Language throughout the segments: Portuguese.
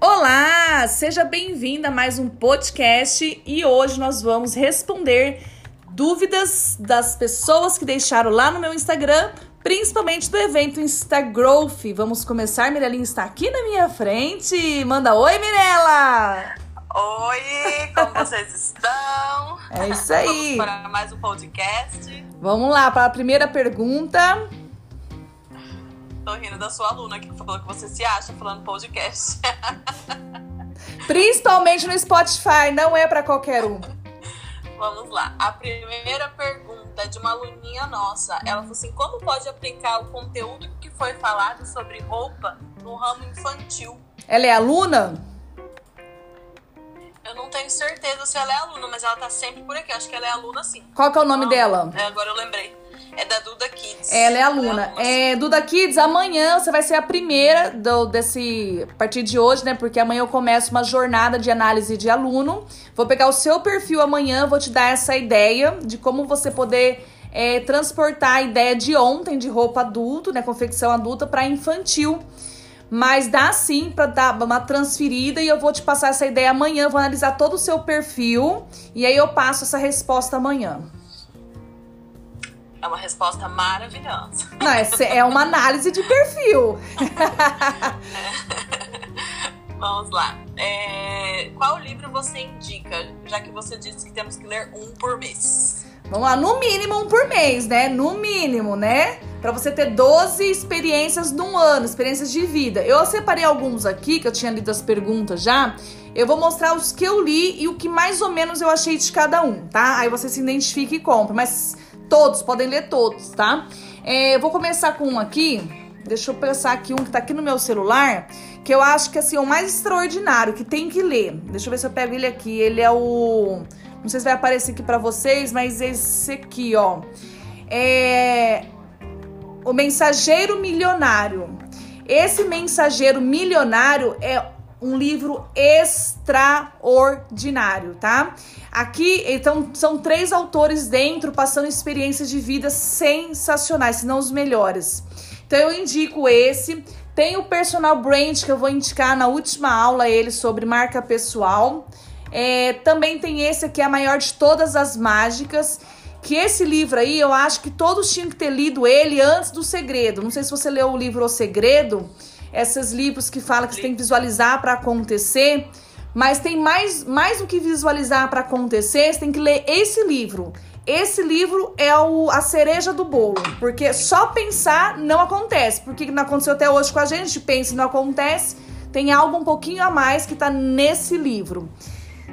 Olá, seja bem-vinda a mais um podcast e hoje nós vamos responder dúvidas das pessoas que deixaram lá no meu Instagram, principalmente do evento Instagrowth. Vamos começar, Mirelinha está aqui na minha frente. Manda oi, Mirela! Oi, como vocês estão? É isso aí. Vamos para mais um podcast. Vamos lá para a primeira pergunta. Tô rindo da sua aluna que falou que você se acha falando podcast. Principalmente no Spotify, não é para qualquer um. Vamos lá. A primeira pergunta é de uma aluninha nossa. Ela falou assim: como pode aplicar o conteúdo que foi falado sobre roupa no ramo infantil? Ela é aluna? Eu não tenho certeza se ela é aluna, mas ela tá sempre por aqui. Acho que ela é aluna sim. Qual que é o nome Não, dela? é, agora eu lembrei. É da Duda Kids. Ela é aluna. É, Duda Kids, amanhã você vai ser a primeira do, desse. A partir de hoje, né? Porque amanhã eu começo uma jornada de análise de aluno. Vou pegar o seu perfil amanhã, vou te dar essa ideia de como você poder é, transportar a ideia de ontem de roupa adulto, né? Confecção adulta, para infantil. Mas dá sim para dar uma transferida e eu vou te passar essa ideia amanhã. Vou analisar todo o seu perfil e aí eu passo essa resposta amanhã. É uma resposta maravilhosa. Não, essa é uma análise de perfil. Vamos lá. É, Qual livro você indica, já que você disse que temos que ler um por mês? Vamos lá, no mínimo um por mês, né? No mínimo, né? Pra você ter 12 experiências num ano, experiências de vida. Eu separei alguns aqui, que eu tinha lido as perguntas já. Eu vou mostrar os que eu li e o que mais ou menos eu achei de cada um, tá? Aí você se identifica e compra. Mas todos, podem ler todos, tá? É, eu vou começar com um aqui. Deixa eu pensar aqui, um que tá aqui no meu celular. Que eu acho que assim, é o mais extraordinário, que tem que ler. Deixa eu ver se eu pego ele aqui. Ele é o. Não sei se vai aparecer aqui pra vocês, mas esse aqui, ó. É. O Mensageiro Milionário. Esse Mensageiro Milionário é um livro extraordinário, tá? Aqui, então, são três autores dentro passando experiências de vida sensacionais, se não os melhores. Então, eu indico esse. Tem o Personal Brand, que eu vou indicar na última aula ele sobre marca pessoal. É, também tem esse aqui, a maior de todas as mágicas. Que esse livro aí, eu acho que todos tinham que ter lido ele antes do Segredo. Não sei se você leu o livro O Segredo, esses livros que falam que você tem que visualizar para acontecer. Mas tem mais, mais do que visualizar para acontecer, você tem que ler esse livro. Esse livro é o, a cereja do bolo, porque só pensar não acontece. Porque não aconteceu até hoje com a gente, a gente pensa e não acontece. Tem algo um pouquinho a mais que tá nesse livro.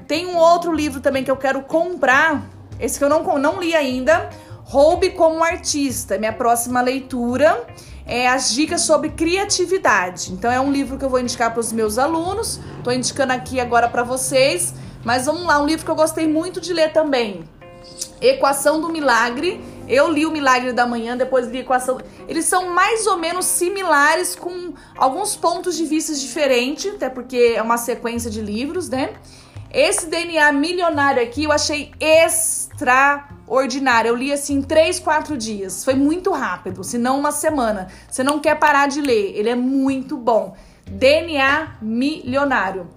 Tem um outro livro também que eu quero comprar, esse que eu não, não li ainda, Roube como Artista, minha próxima leitura. É as dicas sobre criatividade. Então é um livro que eu vou indicar para os meus alunos. Tô indicando aqui agora para vocês. Mas vamos lá, um livro que eu gostei muito de ler também. Equação do Milagre. Eu li o Milagre da Manhã, depois li Equação. Eles são mais ou menos similares, com alguns pontos de vista diferentes, até porque é uma sequência de livros, né? Esse DNA milionário aqui eu achei extraordinário. Eu li assim 3, 4 dias. Foi muito rápido, se não uma semana. Você não quer parar de ler. Ele é muito bom. DNA milionário.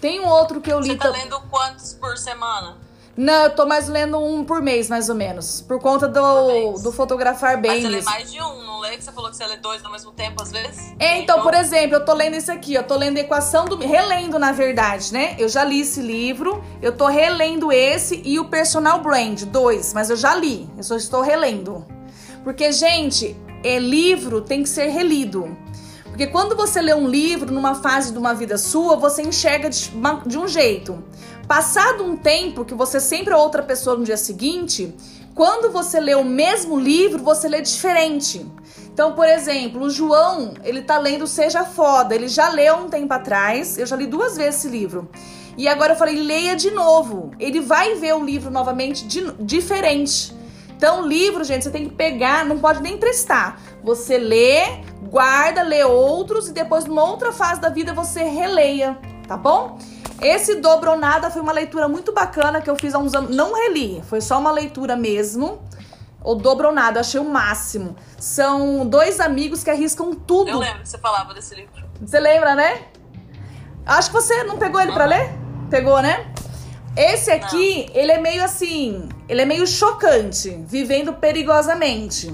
Tem um outro que eu li. Você tá lendo quantos por semana? Não, eu tô mais lendo um por mês, mais ou menos. Por conta do, do fotografar bem. Mas você lê mais de um, não lê? Que você falou que você lê dois ao mesmo tempo, às vezes? É, então, por exemplo, eu tô lendo esse aqui, eu tô lendo Equação do... Relendo, na verdade, né? Eu já li esse livro, eu tô relendo esse e o Personal Brand, dois, mas eu já li, eu só estou relendo. Porque, gente, é livro tem que ser relido. Porque quando você lê um livro numa fase de uma vida sua, você enxerga de, um jeito. Passado um tempo, que você sempre é outra pessoa no dia seguinte, quando você lê o mesmo livro, você lê diferente. Então, por exemplo, o João, ele tá lendo Seja Foda. Ele já leu um tempo atrás, eu já li duas vezes esse livro. E agora eu falei, leia de novo. Ele vai ver o livro novamente de- diferente. Então, livro, gente, você tem que pegar, não pode nem emprestar. Você lê, guarda, lê outros e depois, numa outra fase da vida, você releia, tá bom? Esse Dobro Nada foi uma leitura muito bacana que eu fiz há uns anos. Não reli, foi só uma leitura mesmo. O Dobro Nada, eu achei o máximo. São dois amigos que arriscam tudo. Eu lembro que você falava desse livro. Você lembra, né? Acho que você não pegou ele pra ler? Pegou, né? Esse aqui, ele é meio assim, ele é meio chocante, vivendo perigosamente.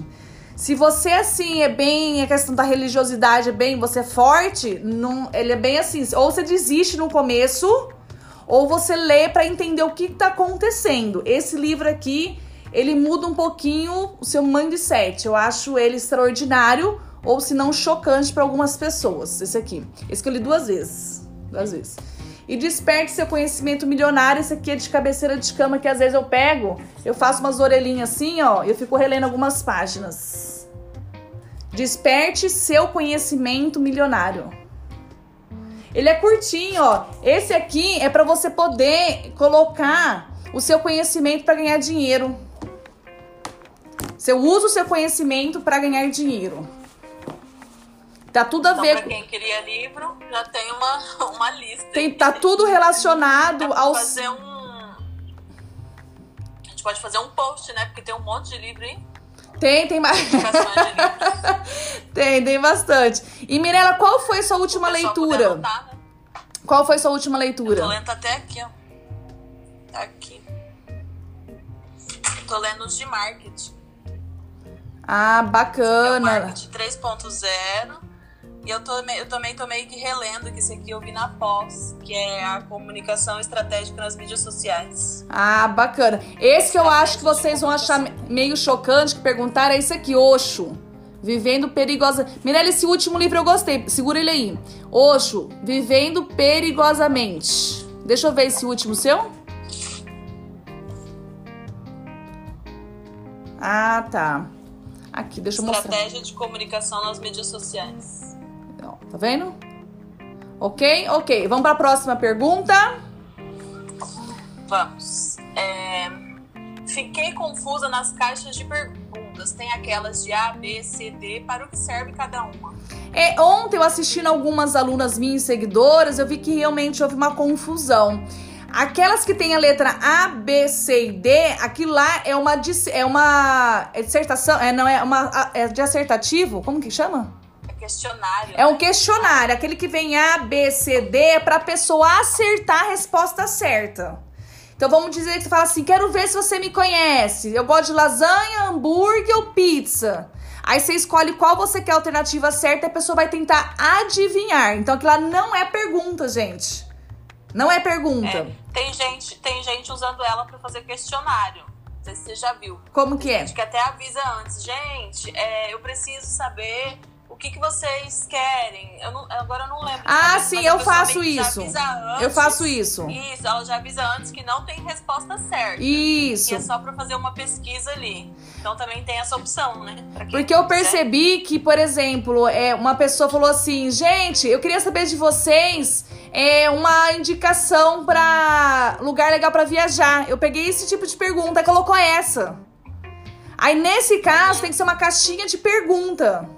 Se você, assim, é bem. A questão da religiosidade é bem. Você é forte, não, ele é bem assim. Ou você desiste no começo, ou você lê para entender o que tá acontecendo. Esse livro aqui, ele muda um pouquinho o seu mindset. Eu acho ele extraordinário, ou se não chocante para algumas pessoas. Esse aqui. Esse que eu li duas vezes. Duas vezes. E desperte seu conhecimento milionário. Esse aqui é de cabeceira de cama que às vezes eu pego, eu faço umas orelhinhas assim, ó, e eu fico relendo algumas páginas. Desperte seu conhecimento milionário. Ele é curtinho, ó. Esse aqui é para você poder colocar o seu conhecimento para ganhar dinheiro. Você usa o seu conhecimento para ganhar dinheiro. Tá tudo a então, ver pra quem queria livro, já tem uma, uma lista. Tem, tá tudo relacionado ao. aos. Fazer um... A gente pode fazer um post, né? Porque tem um monte de livro aí. Tem, tem mais. tem, tem bastante. E Mirella, qual foi sua última leitura? Anotar, né? Qual foi sua última leitura? Eu tô lendo até aqui, ó. Tá aqui. tô lendo os de marketing. Ah, bacana. É o marketing 3.0. E eu, tô, eu também tô meio que relendo que esse aqui eu vi na pós, que é a comunicação estratégica nas mídias sociais. Ah, bacana. Esse que eu acho que vocês vão achar meio chocante que perguntaram é esse aqui, Oxo. Vivendo perigosa. Mirella, esse último livro eu gostei. Segura ele aí. Oxo, Vivendo perigosamente. Deixa eu ver esse último seu. Ah, tá. Aqui, deixa eu mostrar. Estratégia de comunicação nas mídias sociais. Tá vendo? Ok? Ok. Vamos para a próxima pergunta. Vamos. É... Fiquei confusa nas caixas de perguntas. Tem aquelas de A, B, C, D. Para o que serve cada uma? É, ontem eu assistindo algumas alunas minhas seguidoras, eu vi que realmente houve uma confusão. Aquelas que tem a letra A, B, C e D, aquilo lá é uma é uma é dissertação, é não é uma é dissertativo, como que chama? Questionário. É um questionário, aquele que vem A, B, C, D, é pra pessoa acertar a resposta certa. Então vamos dizer que você fala assim: quero ver se você me conhece. Eu gosto de lasanha, hambúrguer ou pizza. Aí você escolhe qual você quer a alternativa certa e a pessoa vai tentar adivinhar. Então aquilo lá não é pergunta, gente. Não é pergunta. É, tem, gente, tem gente usando ela para fazer questionário. Não sei se você já viu. Como que é? Gente que até avisa antes. Gente, é, eu preciso saber que, que vocês querem? Eu não, agora eu não lembro. Ah, sim, eu faço isso. Antes, eu faço isso. Isso, ela já avisa antes que não tem resposta certa. Isso. E é só para fazer uma pesquisa ali. Então também tem essa opção, né? Porque eu percebi que, por exemplo, é, uma pessoa falou assim: gente, eu queria saber de vocês é, uma indicação para lugar legal para viajar. Eu peguei esse tipo de pergunta colocou essa. Aí, nesse caso, tem que ser uma caixinha de pergunta.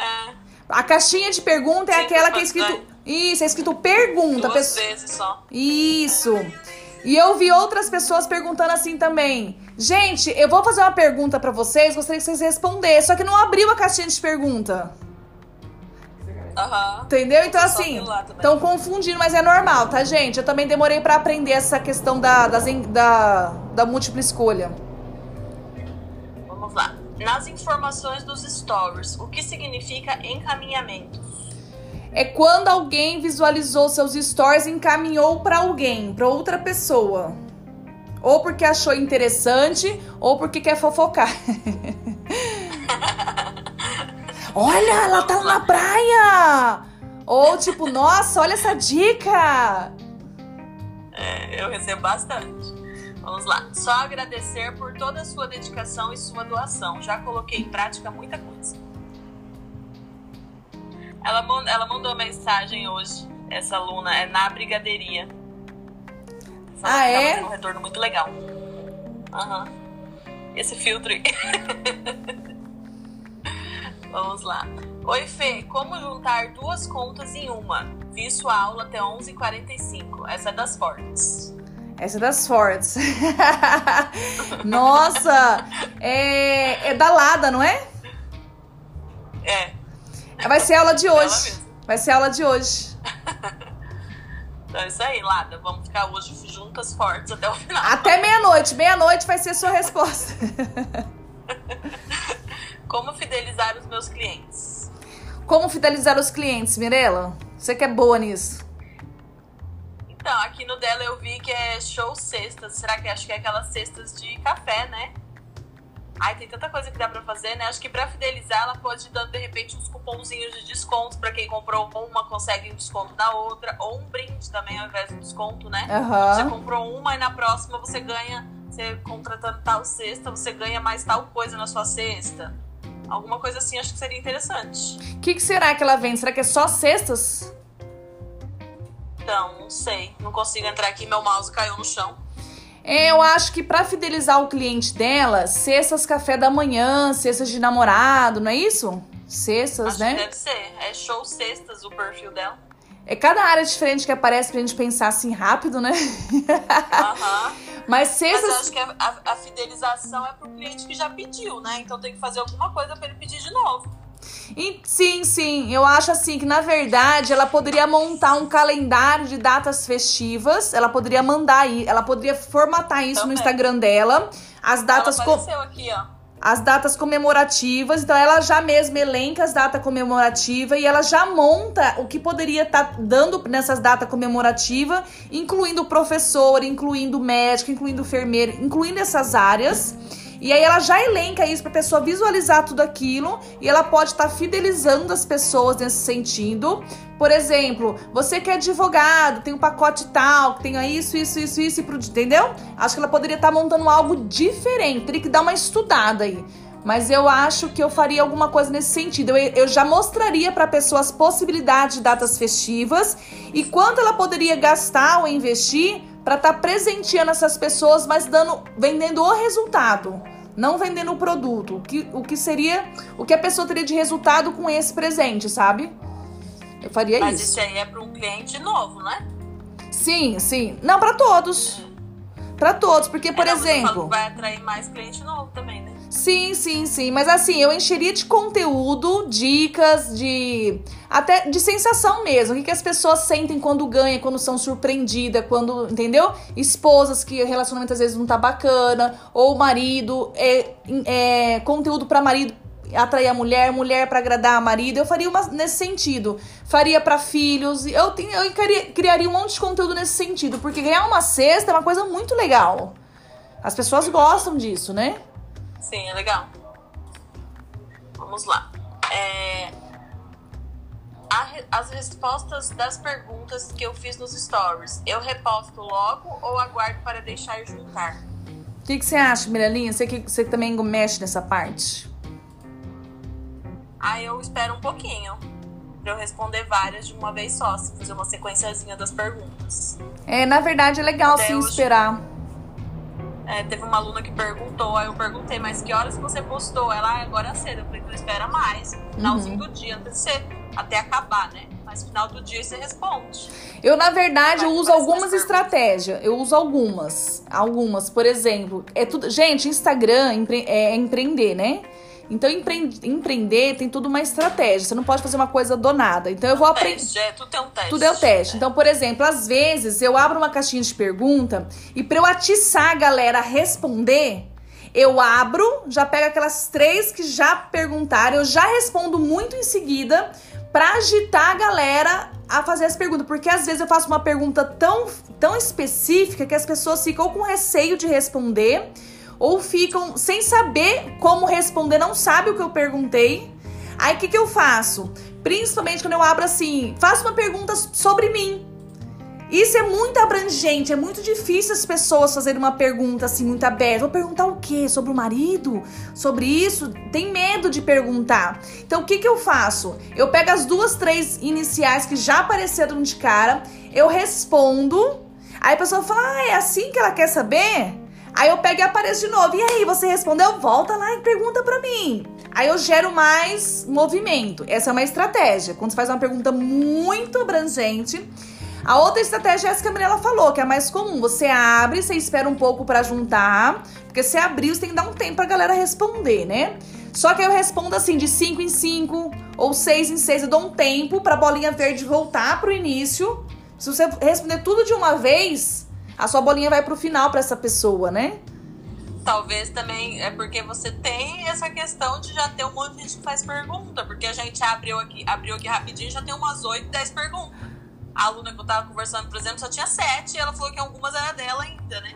É. A caixinha de pergunta é Sim, aquela que é escrito. Isso, é escrito pergunta. Duas pessoa... vezes só. Isso. E eu vi outras pessoas perguntando assim também. Gente, eu vou fazer uma pergunta para vocês, gostaria que vocês respondessem. Só que não abriu a caixinha de pergunta. Uhum. Entendeu? Então, assim, estão confundindo, mas é normal, tá, gente? Eu também demorei para aprender essa questão da, das, da, da múltipla escolha. Vamos lá nas informações dos stories. O que significa encaminhamento? É quando alguém visualizou seus stories e encaminhou para alguém, para outra pessoa. Ou porque achou interessante, ou porque quer fofocar. olha, ela tá na praia! Ou tipo, nossa, olha essa dica! É, eu recebo bastante. Vamos lá. Só agradecer por toda a sua dedicação e sua doação. Já coloquei em prática muita coisa. Ela, ela mandou mensagem hoje, essa aluna, é na brigadeiria. ah, é? um retorno muito legal. Uhum. Esse filtro aí. Vamos lá. Oi, Fê, como juntar duas contas em uma? Vi sua aula até 11h45. Essa é das fortes. Essa é das fortes. Nossa! É, é da Lada, não é? É. Vai ser aula de hoje. Vai ser aula de hoje. Então é isso aí, Lada. Vamos ficar hoje juntas, fortes até o final. Até meia-noite. Meia-noite vai ser sua resposta. Como fidelizar os meus clientes? Como fidelizar os clientes, Mirella? Você que é boa nisso. Então, aqui no dela eu vi que é show cestas. Será que acho que é aquelas cestas de café, né? Ai, tem tanta coisa que dá pra fazer, né? Acho que pra fidelizar, ela pode dando, de repente, uns cupomzinhos de desconto pra quem comprou uma, consegue um desconto na outra. Ou um brinde também, ao invés de desconto, né? Uhum. Você comprou uma e na próxima você ganha, você contratando tal cesta, você ganha mais tal coisa na sua cesta. Alguma coisa assim, acho que seria interessante. O que, que será que ela vende? Será que é só cestas? Então, não sei. Não consigo entrar aqui, meu mouse caiu no chão. É, eu acho que para fidelizar o cliente dela, cestas café da manhã, cestas de namorado, não é isso? Cestas, Acho né? que deve ser. É show cestas o perfil dela. É cada área diferente que aparece pra gente pensar assim rápido, né? Aham. Mas Mas eu cestas. acho que a, a- a fidelização é pro cliente que já pediu, né? Então tem que fazer alguma coisa pra ele pedir de novo. E- Sim, sim. Eu acho assim que, na verdade, ela poderia montar um calendário de datas festivas. Ela poderia mandar aí, ela poderia formatar isso no Também. Instagram dela. As datas Ela apareceu aqui, ó. as datas comemorativas. Então ela já mesma elenca as datas comemorativas e ela já monta o que poderia estar dando nessas datas comemorativas, incluindo o professor, incluindo o médico, incluindo o enfermeiro, incluindo essas áreas. E aí ela já elenca isso para a pessoa visualizar tudo aquilo e ela pode estar fidelizando as pessoas nesse sentido. Por exemplo, você que é advogado, tem um pacote tal, que tenha isso, isso, isso, isso, entendeu? Acho que ela poderia estar montando algo diferente, teria que dar uma estudada aí. Mas eu acho que eu faria alguma coisa nesse sentido. Eu, eu já mostraria para a pessoa as possibilidades de datas festivas e quanto ela poderia gastar ou investir para estar presenteando essas pessoas, mas dando, vendendo o resultado, não vendendo o produto. O que, o que seria, o que a pessoa teria de resultado com esse presente, sabe? Eu faria Mas isso. isso aí é pra um cliente novo, né? Sim, sim. Não para todos. Para todos, porque por É, mas eu falo exemplo, vai atrair mais cliente novo também, né? Sim, sim, sim. Mas assim, eu encheria de conteúdo, dicas, de. Até de sensação mesmo. O que, que as pessoas sentem quando ganham, quando são surpreendidas, quando. Entendeu? Esposas que o relacionamento às vezes não tá bacana, ou marido, é, é, conteúdo pra marido atrair a mulher, mulher pra agradar a marido. Eu faria uma nesse sentido. Faria pra filhos. Eu, tenho, eu criaria um monte de conteúdo nesse sentido, porque ganhar uma cesta é uma coisa muito legal. As pessoas gostam disso, né? Sim, é legal. Vamos lá. É, as respostas das perguntas que eu fiz nos stories, eu reposto logo ou aguardo para deixar juntar? O que, que você acha, Mirelinha? Você que você também mexe nessa parte. Aí eu espero um pouquinho para eu responder várias de uma vez só, se fazer uma sequenciazinha das perguntas. É, na verdade é legal Até sim esperar. É, teve uma aluna que perguntou, aí eu perguntei, mas que horas você postou? Ela, ah, agora é cedo. Eu falei, então espera mais. Finalzinho do dia, não precisa ser até acabar, né? Mas final do dia você responde. Eu, na verdade, eu uso algumas estratégias. Eu uso algumas. Algumas, por exemplo. É tudo. Gente, Instagram empre- é empreender, né? Então, empre- empreender tem tudo uma estratégia. Você não pode fazer uma coisa do nada. Então, eu vou aprender. É, tudo é um teste. Tudo é o teste. Então, por exemplo, às vezes eu abro uma caixinha de pergunta e pra eu atiçar a galera a responder, eu abro, já pego aquelas três que já perguntaram, eu já respondo muito em seguida pra agitar a galera a fazer as perguntas. Porque às vezes eu faço uma pergunta tão, tão específica que as pessoas ficam com receio de responder ou ficam sem saber como responder, não sabe o que eu perguntei. Aí o que, que eu faço? Principalmente quando eu abro assim, faço uma pergunta sobre mim. Isso é muito abrangente, é muito difícil as pessoas fazerem uma pergunta assim muito aberta. Vou perguntar o quê? Sobre o marido? Sobre isso? Tem medo de perguntar. Então o que, que eu faço? Eu pego as duas, três iniciais que já apareceram de cara, eu respondo. Aí a pessoa fala: Ah, é assim que ela quer saber? Aí eu pego e apareço de novo. E aí, você respondeu? Volta lá e pergunta pra mim. Aí eu gero mais movimento. Essa é uma estratégia. Quando você faz uma pergunta muito abrangente. A outra estratégia é essa que a Mirella falou, que é a mais comum. Você abre, você espera um pouco pra juntar. Porque se abrir, você tem que dar um tempo pra galera responder, né? Só que eu respondo assim, de 5 em 5 ou 6 em 6. Eu dou um tempo pra bolinha verde voltar pro início Se você responder tudo de uma vez, a sua bolinha vai pro final para essa pessoa, né? Talvez também é porque você tem essa questão de já ter um monte de gente que faz pergunta, porque a gente abriu aqui, abriu aqui rapidinho já tem umas 8, 10 perguntas. A aluna que eu tava conversando, por exemplo, só tinha 7 e ela falou que algumas era dela ainda, né?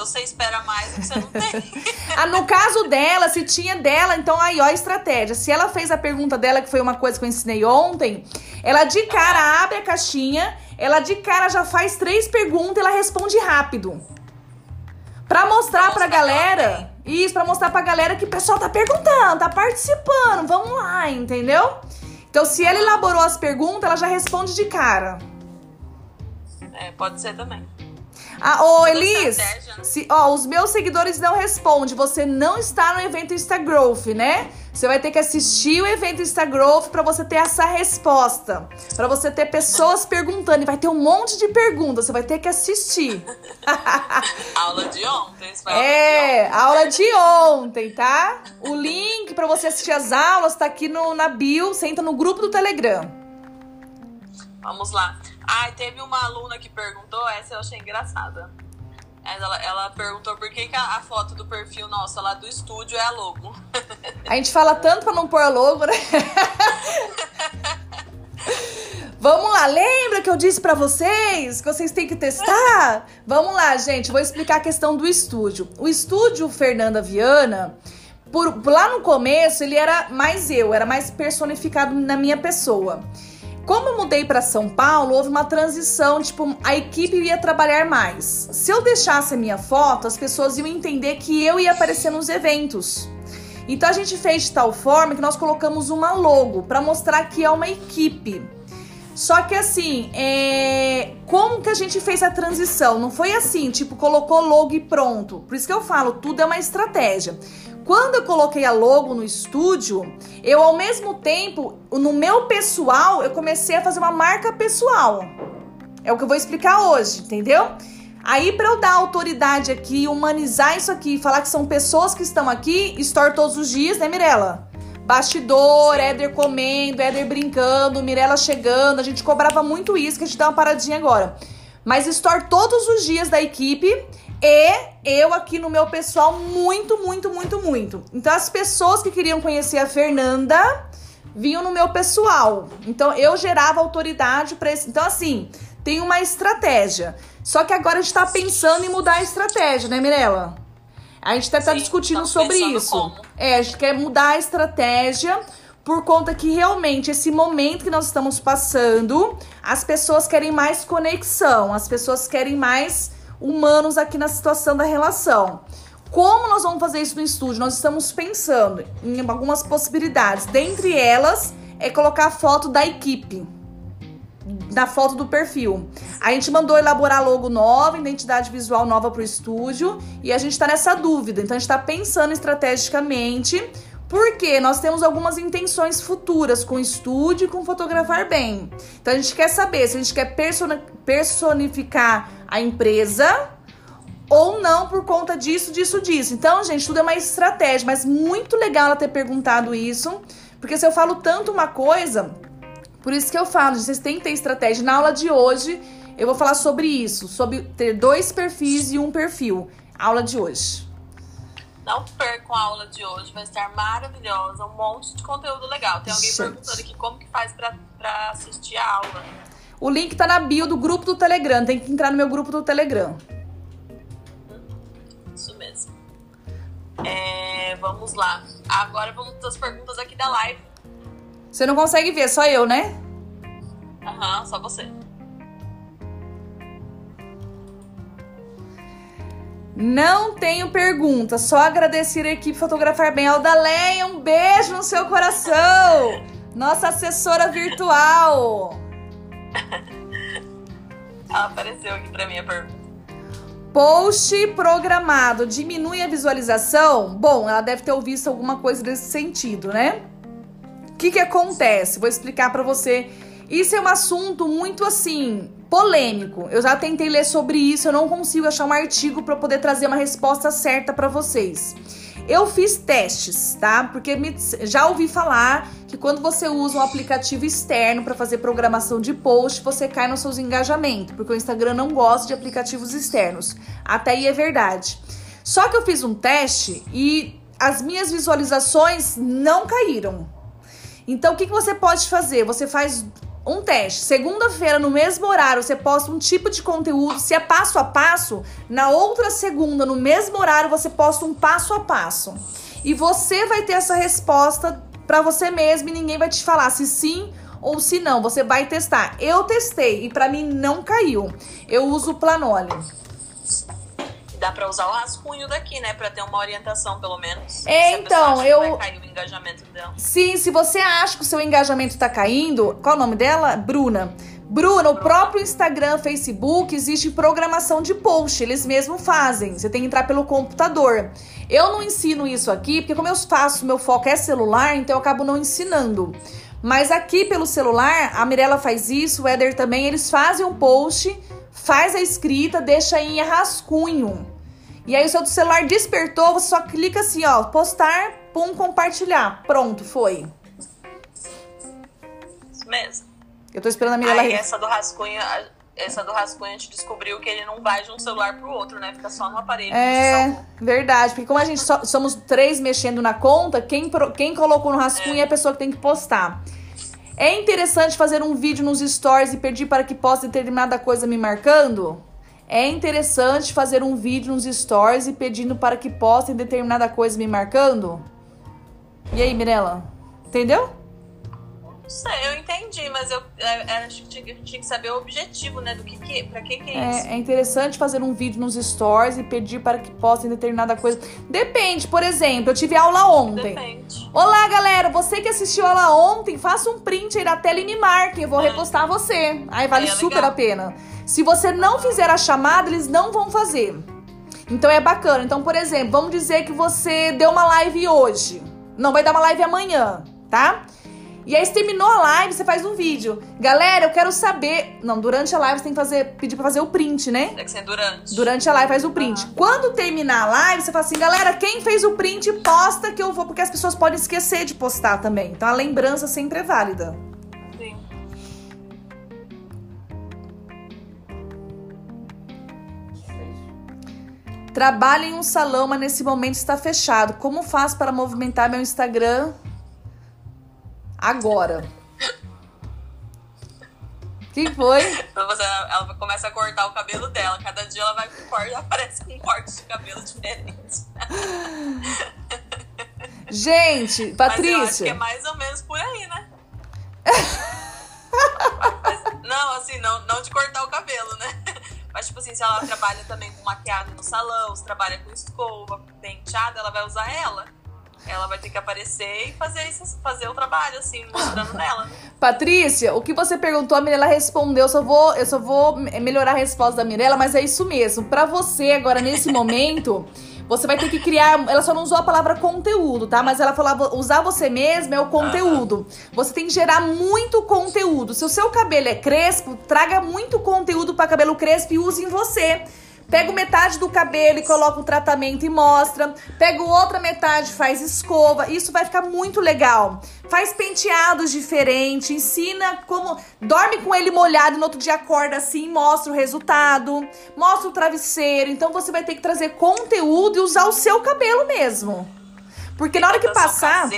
Então você espera mais do que você não tem. ah, no caso dela, se tinha dela, então aí ó a estratégia. Se ela fez a pergunta dela, que foi uma coisa que eu ensinei ontem, ela de cara abre a caixinha, ela de cara já faz três perguntas e ela responde rápido. Pra mostrar pra galera. Isso, pra mostrar pra galera que o pessoal tá perguntando, tá participando. Vamos lá, entendeu? Então, se ela elaborou as perguntas, ela já responde de cara. É, pode ser também. Ah, ô Elis, se, ó, os meus seguidores não respondem. Você não está no evento Instagrowth, né? Você vai ter que assistir o evento Instagrowth para você ter essa resposta. para você ter pessoas perguntando. E vai ter um monte de perguntas. Você vai ter que assistir. aula de ontem. É, aula de ontem, tá? O link para você assistir as aulas tá aqui no, na bio. Você entra no grupo do Telegram. Vamos lá. Ah, teve uma aluna que perguntou, essa eu achei engraçada. Ela, ela perguntou por que, que a, a, foto do perfil nosso lá do estúdio é a logo. A gente fala tanto pra não pôr logo, né? Vamos lá, lembra que eu disse para vocês que vocês têm que testar? Vamos lá, gente, vou explicar a questão do estúdio. O estúdio Fernanda Viana, por, lá no começo, ele era mais eu, era mais personificado na minha pessoa. Como eu mudei para São Paulo, houve uma transição, tipo, a equipe ia trabalhar mais. Se eu deixasse a minha foto, as pessoas iam entender que eu ia aparecer nos eventos. Então a gente fez de tal forma que nós colocamos uma logo para mostrar que é uma equipe. Só que assim, é... como que a gente fez a transição? Não foi assim, tipo, colocou logo e pronto. Por isso que eu falo, tudo é uma estratégia. Quando eu coloquei a logo no estúdio, eu ao mesmo tempo, no meu pessoal, eu comecei a fazer uma marca pessoal. É o que eu vou explicar hoje, entendeu? Aí, para eu dar autoridade aqui, humanizar isso aqui, falar que são pessoas que estão aqui, store todos os dias, né, Mirella? Bastidor, Éder comendo, Éder brincando, Mirella chegando. A gente cobrava muito isso, que a gente dá uma paradinha agora. Mas store todos os dias da equipe e eu aqui no meu pessoal, muito, muito, muito, muito. Então, as pessoas que queriam conhecer a Fernanda vinham no meu pessoal. Então, eu gerava autoridade para esse. Então, assim, tem uma estratégia. Só que agora a gente tá pensando em mudar a estratégia, né, Mirella? A gente até tá discutindo sobre isso. Como. É, a gente quer mudar a estratégia por conta que realmente esse momento que nós estamos passando, as pessoas querem mais conexão, as pessoas querem mais humanos aqui na situação da relação. Como nós vamos fazer isso no estúdio? Nós estamos pensando em algumas possibilidades. Dentre elas é colocar a foto da equipe na foto do perfil. A gente mandou elaborar logo nova, identidade visual nova para o estúdio e a gente está nessa dúvida. Então a gente está pensando estrategicamente porque nós temos algumas intenções futuras com estúdio e com fotografar bem. Então a gente quer saber se a gente quer personificar a empresa ou não por conta disso, disso, disso. Então, gente, tudo é uma estratégia, mas muito legal ela ter perguntado isso, porque se eu falo tanto uma coisa, por isso que eu falo, vocês têm que ter estratégia. Na aula de hoje, eu vou falar sobre isso, sobre ter dois perfis e um perfil. Aula de hoje. Não percam a aula de hoje, vai estar maravilhosa, um monte de conteúdo legal. Tem alguém Gente. perguntando aqui como que faz pra, pra assistir a aula. O link tá na bio do grupo do Telegram, tem que entrar no meu grupo do Telegram. Isso mesmo. É, vamos lá. Agora vamos para as perguntas aqui da live. Você não consegue ver, só eu, né? Aham, uhum, só você. Não tenho pergunta, só agradecer a equipe Fotografar Bem. Aldaleia, um beijo no seu coração! Nossa assessora virtual! Ela apareceu aqui pra mim a pergunta. Post programado diminui a visualização? Bom, ela deve ter ouvido alguma coisa desse sentido, né? O que, que acontece? Vou explicar para você. Isso é um assunto muito assim polêmico. Eu já tentei ler sobre isso, eu não consigo achar um artigo para poder trazer uma resposta certa para vocês. Eu fiz testes, tá? Porque me, já ouvi falar que quando você usa um aplicativo externo para fazer programação de post, você cai nos seus engajamentos, porque o Instagram não gosta de aplicativos externos. Até aí é verdade. Só que eu fiz um teste e as minhas visualizações não caíram. Então, o que, que você pode fazer? Você faz um teste. Segunda-feira, no mesmo horário, você posta um tipo de conteúdo. Se é passo a passo, na outra segunda, no mesmo horário, você posta um passo a passo. E você vai ter essa resposta para você mesmo e ninguém vai te falar se sim ou se não. Você vai testar. Eu testei e para mim não caiu. Eu uso o Planoli dá para usar o rascunho daqui, né, para ter uma orientação pelo menos. É, então, eu vai cair o engajamento dela. Sim, se você acha que o seu engajamento tá caindo, qual é o nome dela? Bruna. Bruna, o próprio Instagram, Facebook, existe programação de post, eles mesmos fazem. Você tem que entrar pelo computador. Eu não ensino isso aqui, porque como eu faço, meu foco é celular, então eu acabo não ensinando. Mas aqui pelo celular, a Mirella faz isso, o Eder também, eles fazem um post, faz a escrita, deixa em rascunho. E aí o seu celular despertou, você só clica assim, ó, postar, pum, compartilhar. Pronto, foi. Isso mesmo. Eu tô esperando a Mirella... Aí essa do rascunho, essa do rascunho a gente descobriu que ele não vai de um celular pro outro, né? Fica só no aparelho. É, verdade. Porque como a gente so, somos três mexendo na conta, quem, quem colocou no rascunho é. é a pessoa que tem que postar. É interessante fazer um vídeo nos stories e pedir para que poste determinada coisa me marcando? É interessante fazer um vídeo nos stories e pedindo para que postem determinada coisa me marcando? E aí, Mirella? Entendeu? Sei, eu entendi, mas eu, é, é, acho que tinha, tinha, que saber o objetivo, né? Do que, que pra que, que é, é isso. É interessante fazer um vídeo nos stories e pedir para que postem determinada coisa. Depende, por exemplo, eu tive aula ontem. Depende. Olá, galera, você que assistiu aula ontem, faça um print aí da tela e me marque. Eu vou é. repostar você. Aí vale é super legal. a pena. Se você não fizer a chamada, eles não vão fazer. Então é bacana. Então, por exemplo, vamos dizer que você deu uma live hoje. Não vai dar uma live amanhã, tá? E aí, você terminou a live, você faz um vídeo. Galera, eu quero saber. Não, durante a live você tem que fazer, pedir pra fazer o print, né? Tem que ser durante. Durante a live faz o print. Uhum. Quando terminar a live, você fala assim, galera, quem fez o print, posta que eu vou, porque as pessoas podem esquecer de postar também. Então a lembrança sempre é válida. Trabalho em um salão, mas nesse momento está fechado. Como faço para movimentar meu Instagram agora? que foi? ela começa a cortar o cabelo dela. Cada dia ela vai com corte, aparece com um corte de cabelo diferente. Gente, Patrícia. Mas eu acho que é mais ou menos por aí, né? não, assim, não, não de cortar o cabelo, né? Mas, tipo assim, se ela trabalha também com maquiagem no salão, se trabalha com escova, penteado, ela vai usar ela. Ela vai ter que aparecer e fazer, isso, fazer o trabalho, assim, mostrando nela. Patrícia, o que você perguntou, a Mirella respondeu. Eu só vou, eu só vou melhorar a resposta da Mirella, mas é isso mesmo. Para você, agora, nesse momento. Você vai ter que criar. Ela só não usou a palavra conteúdo, tá? Mas ela falava usar você mesmo é o conteúdo. Você tem que gerar muito conteúdo. Se o seu cabelo é crespo, traga muito conteúdo para cabelo crespo e use em você. Pega metade do cabelo e coloca o tratamento e mostra. Pega outra metade, faz escova. Isso vai ficar muito legal. Faz penteados diferentes, ensina como. Dorme com ele molhado e no outro dia acorda assim, mostra o resultado. Mostra o travesseiro. Então você vai ter que trazer conteúdo e usar o seu cabelo mesmo. Porque na hora que passar.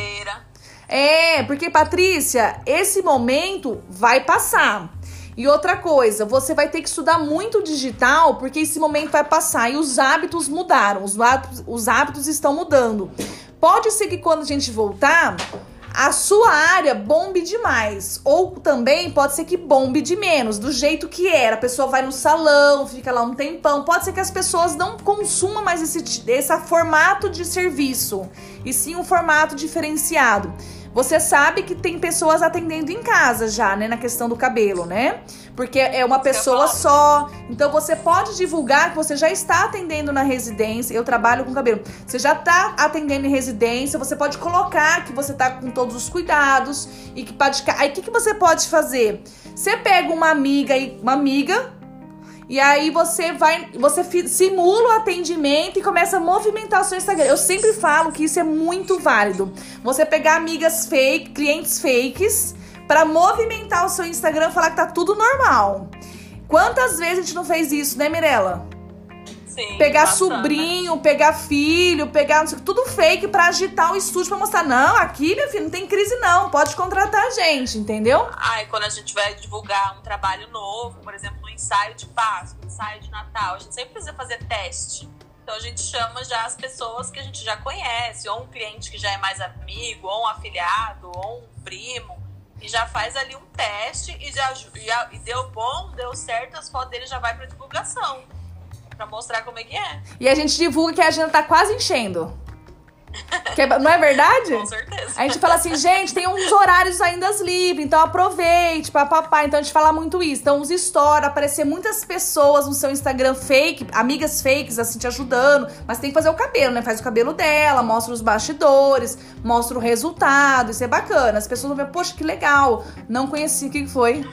É, porque Patrícia, esse momento vai passar. E outra coisa, você vai ter que estudar muito digital, porque esse momento vai passar e os hábitos mudaram, os hábitos, os hábitos estão mudando. Pode ser que quando a gente voltar, a sua área bombe demais. Ou também pode ser que bombe de menos, do jeito que era. A pessoa vai no salão, fica lá um tempão. Pode ser que as pessoas não consumam mais esse, esse formato de serviço, e sim um formato diferenciado. Você sabe que tem pessoas atendendo em casa já, né, na questão do cabelo, né? Porque é uma pessoa só. Então você pode divulgar que você já está atendendo na residência. Eu trabalho com cabelo. Você já está atendendo em residência. Você pode colocar que você está com todos os cuidados e que pode. Aí o que, que você pode fazer? Você pega uma amiga e uma amiga E aí você vai, você simula o atendimento e começa a movimentar o seu Instagram. Eu sempre falo que isso é muito válido. Você pegar amigas fake, clientes fakes, para movimentar o seu Instagram falar que tá tudo normal. Quantas vezes a gente não fez isso, né, Mirella? Sim, pegar sobrinho, pegar filho, pegar sei, tudo fake pra agitar o estúdio pra mostrar. Não, aqui, meu filho, não tem crise, não. Pode contratar a gente, entendeu? Ai, quando a gente vai divulgar um trabalho novo, por exemplo, um ensaio de Páscoa, um ensaio de Natal, a gente sempre precisa fazer teste. Então a gente chama já as pessoas que a gente já conhece, ou um cliente que já é mais amigo, ou um afiliado, ou um primo, e já faz ali um teste e já, já e deu bom, deu certo, as fotos dele já vai pra divulgação. Pra mostrar como é que é. E a gente divulga que a agenda tá quase enchendo. Que é- não é verdade? Com certeza. A gente fala assim, gente, tem uns horários ainda livres, então aproveite, papapá. Então a gente fala muito isso. Então os stories, aparecer muitas pessoas no seu Instagram fake, amigas fakes, assim, te ajudando. Mas tem que fazer o cabelo, né? Faz o cabelo dela, mostra os bastidores, mostra o resultado. Isso é bacana. As pessoas vão ver, poxa, que legal. Não conheci, o que que foi?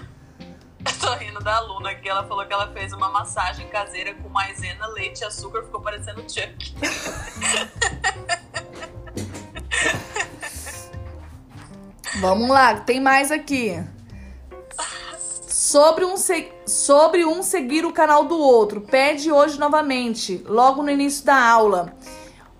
Tô rindo da aluna que ela falou que ela fez uma massagem caseira com maisena, leite e açúcar, ficou parecendo Chuck. Vamos lá, tem mais aqui. Sobre um, se- sobre um seguir o canal do outro. Pede hoje novamente, logo no início da aula.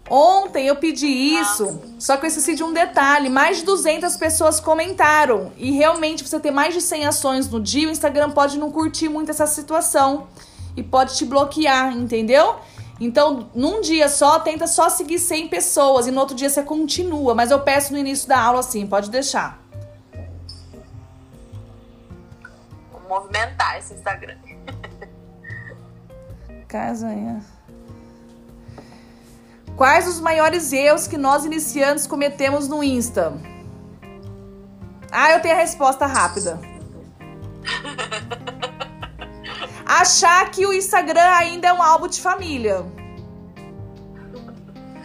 Ontem eu pedi isso, só que eu esqueci de um detalhe. Mais de 200 pessoas comentaram. E realmente, você ter mais de 100 ações no dia, o Instagram pode não curtir muito essa situação. E pode te bloquear, entendeu? Então, num dia só, tenta só seguir 100 pessoas. E no outro dia você continua. Mas eu peço no início da aula, assim, pode deixar. Vamos movimentar esse Instagram. Casanha. Quais os maiores erros que nós iniciantes cometemos no Insta? Ah, eu tenho a resposta rápida. Achar que o Instagram ainda é um álbum de família.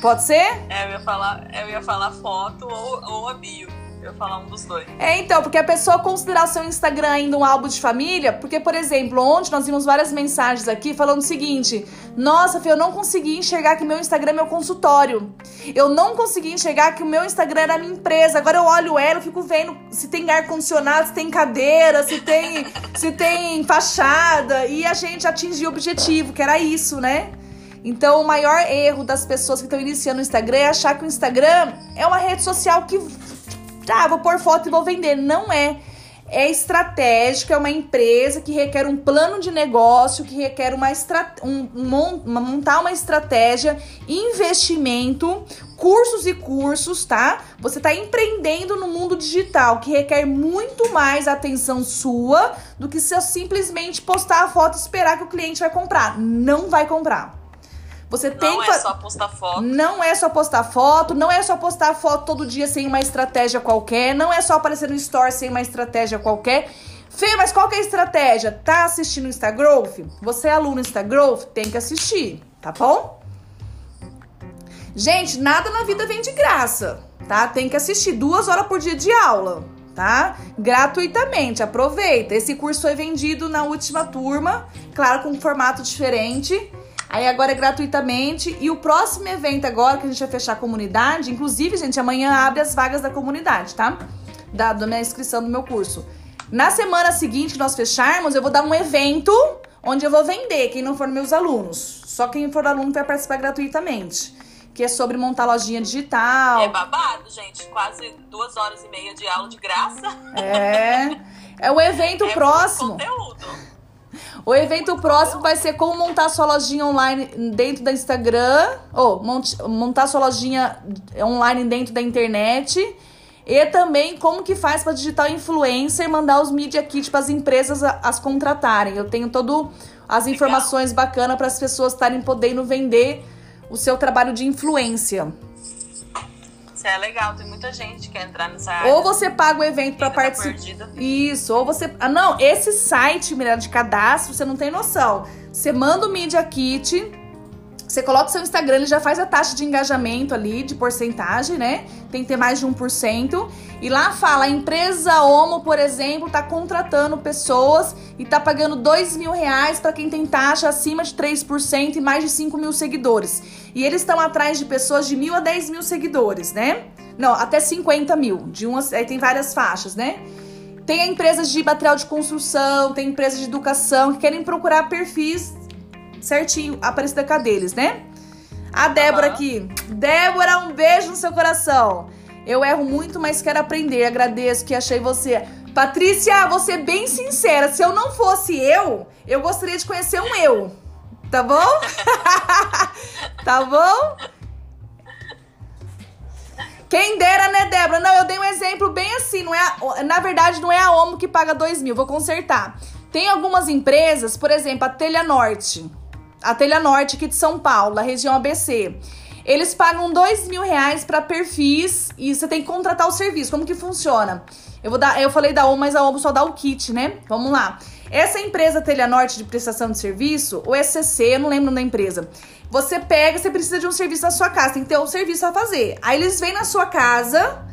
Pode ser? É, eu ia falar, eu ia falar foto ou, ou a bio. Eu falar um dos dois. É, então, porque a pessoa considerar seu Instagram ainda um álbum de família, porque, por exemplo, ontem nós vimos várias mensagens aqui falando o seguinte: Nossa, Fê, eu não consegui enxergar que meu Instagram é meu consultório. Eu não consegui enxergar que o meu Instagram era minha empresa. Agora eu olho ela, eu fico vendo se tem ar-condicionado, se tem cadeira, se tem, se tem fachada. E a gente atingiu o objetivo, que era isso, né? Então, o maior erro das pessoas que estão iniciando o Instagram é achar que o Instagram é uma rede social que ah, vou pôr foto e vou vender. Não é. É estratégico, é uma empresa que requer um plano de negócio, que requer uma, estra... um, um, montar uma estratégia, investimento, cursos e cursos, tá? Você tá empreendendo no mundo digital, que requer muito mais atenção sua do que se eu simplesmente postar a foto e esperar que o cliente vai comprar. Não vai comprar. Você tem Não que é fa- só postar foto. não é só postar foto, não é só postar foto todo dia sem uma estratégia qualquer, não é só aparecer no store sem uma estratégia qualquer. Fê, mas qual que é a estratégia? Tá assistindo o Instagrowth? Você é aluno Instagrowth? Tem que assistir, tá bom? Gente, nada na vida vem de graça, tá? Tem que assistir duas horas por dia de aula, tá? Gratuitamente, aproveita. Esse curso foi vendido na última turma, claro, com um formato diferente. Aí agora é gratuitamente. E o próximo evento agora, que a gente vai fechar a comunidade, inclusive, gente, amanhã abre as vagas da comunidade, tá? Da, da minha inscrição do meu curso. Na semana seguinte que nós fecharmos, eu vou dar um evento onde eu vou vender, quem não for meus alunos. Só quem for aluno vai participar gratuitamente. Que é sobre montar lojinha digital. É babado, gente. Quase duas horas e meia de aula de graça. É. É o evento é muito próximo. conteúdo. O evento próximo vai ser como montar sua lojinha online dentro da Instagram, ou monte- montar sua lojinha online dentro da internet. E também como que faz para digital influencer mandar os media kits para as empresas as contratarem. Eu tenho todo as informações bacanas para as pessoas estarem podendo vender o seu trabalho de influência. Isso é legal. Tem muita gente que quer entrar nessa área. Ou você paga o evento para tá participar. perdida. Isso, ou você. Ah, não, esse site, Mirella, de cadastro, você não tem noção. Você manda o Media Kit, Você coloca seu Instagram, ele já faz a taxa de engajamento ali, de porcentagem, né? Tem que ter mais de 1%. E lá fala, a empresa Omo, por exemplo, tá contratando pessoas e tá pagando 2 mil reais para quem tem taxa acima de 3% e mais de 5 mil seguidores. E eles estão atrás de pessoas de mil a 10 mil seguidores, né? Não, até 50 mil. De umas, aí tem várias faixas, né? Tem empresas de material de construção, tem empresas de educação que querem procurar perfis certinho, Aparecida deles, né? A Débora uhum. aqui. Débora, um beijo no seu coração. Eu erro muito, mas quero aprender. Agradeço que achei você. Patrícia, você é bem sincera. Se eu não fosse eu, eu gostaria de conhecer um eu. Tá bom? tá bom? Quem dera, né, Débora? Não, eu dei um exemplo bem assim. Não é a, na verdade, não é a OMO que paga dois mil. Vou consertar. Tem algumas empresas, por exemplo, a Telha Norte a Telha Norte aqui de São Paulo, região ABC. Eles pagam dois mil reais para perfis e você tem que contratar o serviço. Como que funciona? Eu vou dar, eu falei da OMO, mas a OMO só dá o kit, né? Vamos lá. Essa empresa Telha Norte de prestação de serviço, o SCC, eu não lembro da empresa. Você pega, você precisa de um serviço na sua casa, tem que ter um serviço a fazer. Aí eles vêm na sua casa,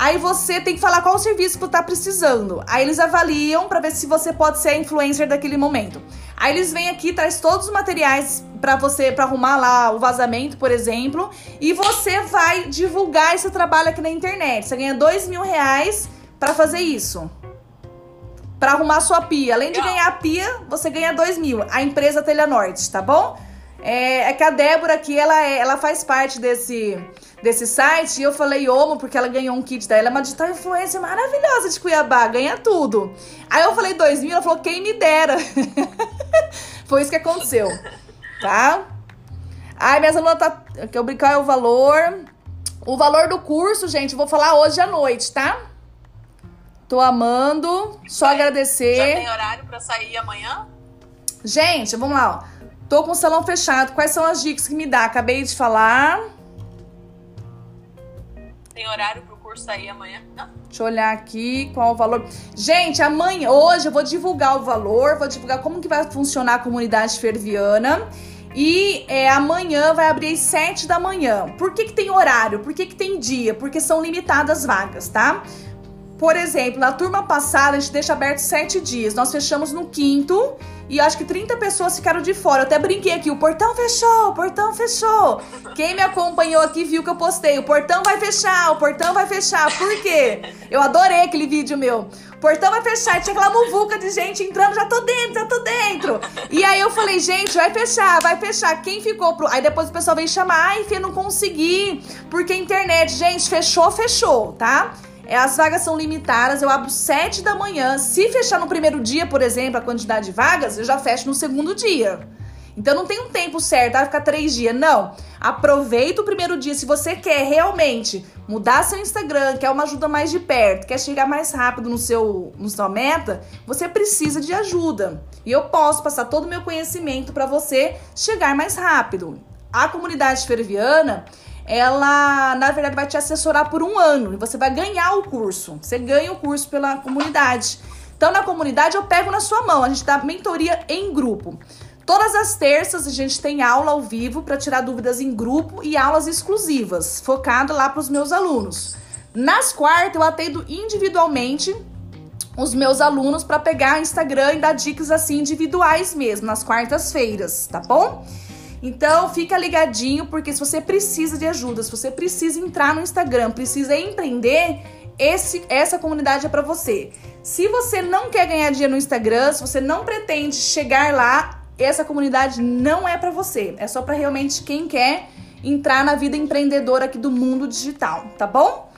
Aí você tem que falar qual o serviço que você tá precisando. Aí eles avaliam para ver se você pode ser a influencer daquele momento. Aí eles vêm aqui, traz todos os materiais para você, para arrumar lá o vazamento, por exemplo, e você vai divulgar esse trabalho aqui na internet. Você ganha dois mil reais para fazer isso. Para arrumar sua pia. Além de ganhar a pia, você ganha dois mil. A empresa Telha Norte, tá bom? É, é que a Débora aqui, ela, é, ela faz parte desse desse site e eu falei Omo porque ela ganhou um kit dela. É uma digital influencer maravilhosa de Cuiabá, ganha tudo. Aí eu falei 2 mil, ela falou quem me dera. Foi isso que aconteceu, tá? Ai, minhas alunas tá. Que eu brincar é o valor. O valor do curso, gente, vou falar hoje à noite, tá? Tô amando. Só é, agradecer. Já tem horário para sair amanhã? Gente, vamos lá, ó. Tô com o salão fechado. Quais são as dicas que me dá? Acabei de falar. Tem horário pro curso sair amanhã? Não. Deixa eu olhar aqui qual o valor. Gente, amanhã, hoje eu vou divulgar o valor, vou divulgar como que vai funcionar a comunidade ferviana. E é, amanhã vai abrir às 7 da manhã. Por que, que tem horário? Por que, que tem dia? Porque são limitadas vagas, tá? Por exemplo, na turma passada a gente deixa aberto sete dias. Nós fechamos no quinto e acho que 30 pessoas ficaram de fora. Eu até brinquei aqui, o portão fechou, o portão fechou. Quem me acompanhou aqui viu que eu postei, o portão vai fechar, o portão vai fechar. Por quê? Eu adorei aquele vídeo meu. O portão vai fechar, tinha aquela muvuca de gente entrando, já tô dentro, já tô dentro. E aí eu falei, gente, vai fechar, vai fechar. Quem ficou pro... Aí depois o pessoal veio chamar, ai, Fê, não consegui, porque a internet, gente, fechou, fechou, tá? É, as vagas são limitadas, eu abro 7 da manhã. Se fechar no primeiro dia, por exemplo, a quantidade de vagas, eu já fecho no segundo dia. Então não tem um tempo certo, vai ficar três dias. Não. Aproveita o primeiro dia. Se você quer realmente mudar seu Instagram, quer uma ajuda mais de perto, quer chegar mais rápido no seu, no sua meta, você precisa de ajuda. E eu posso passar todo o meu conhecimento para você chegar mais rápido. A comunidade ferviana ela, na verdade, vai te assessorar por um ano e você vai ganhar o curso. Você ganha o curso pela comunidade. Então, na comunidade, eu pego na sua mão. A gente dá mentoria em grupo. Todas as terças a gente tem aula ao vivo para tirar dúvidas em grupo e aulas exclusivas, focada lá para os meus alunos. Nas quartas eu atendo individualmente os meus alunos para pegar Instagram e dar dicas assim individuais mesmo nas quartas-feiras, tá bom? Então, fica ligadinho, porque se você precisa de ajuda, se você precisa entrar no Instagram, precisa empreender, esse, essa comunidade é para você. Se você não quer ganhar dinheiro no Instagram, se você não pretende chegar lá, essa comunidade não é para você. É só para realmente quem quer entrar na vida empreendedora aqui do mundo digital, tá bom?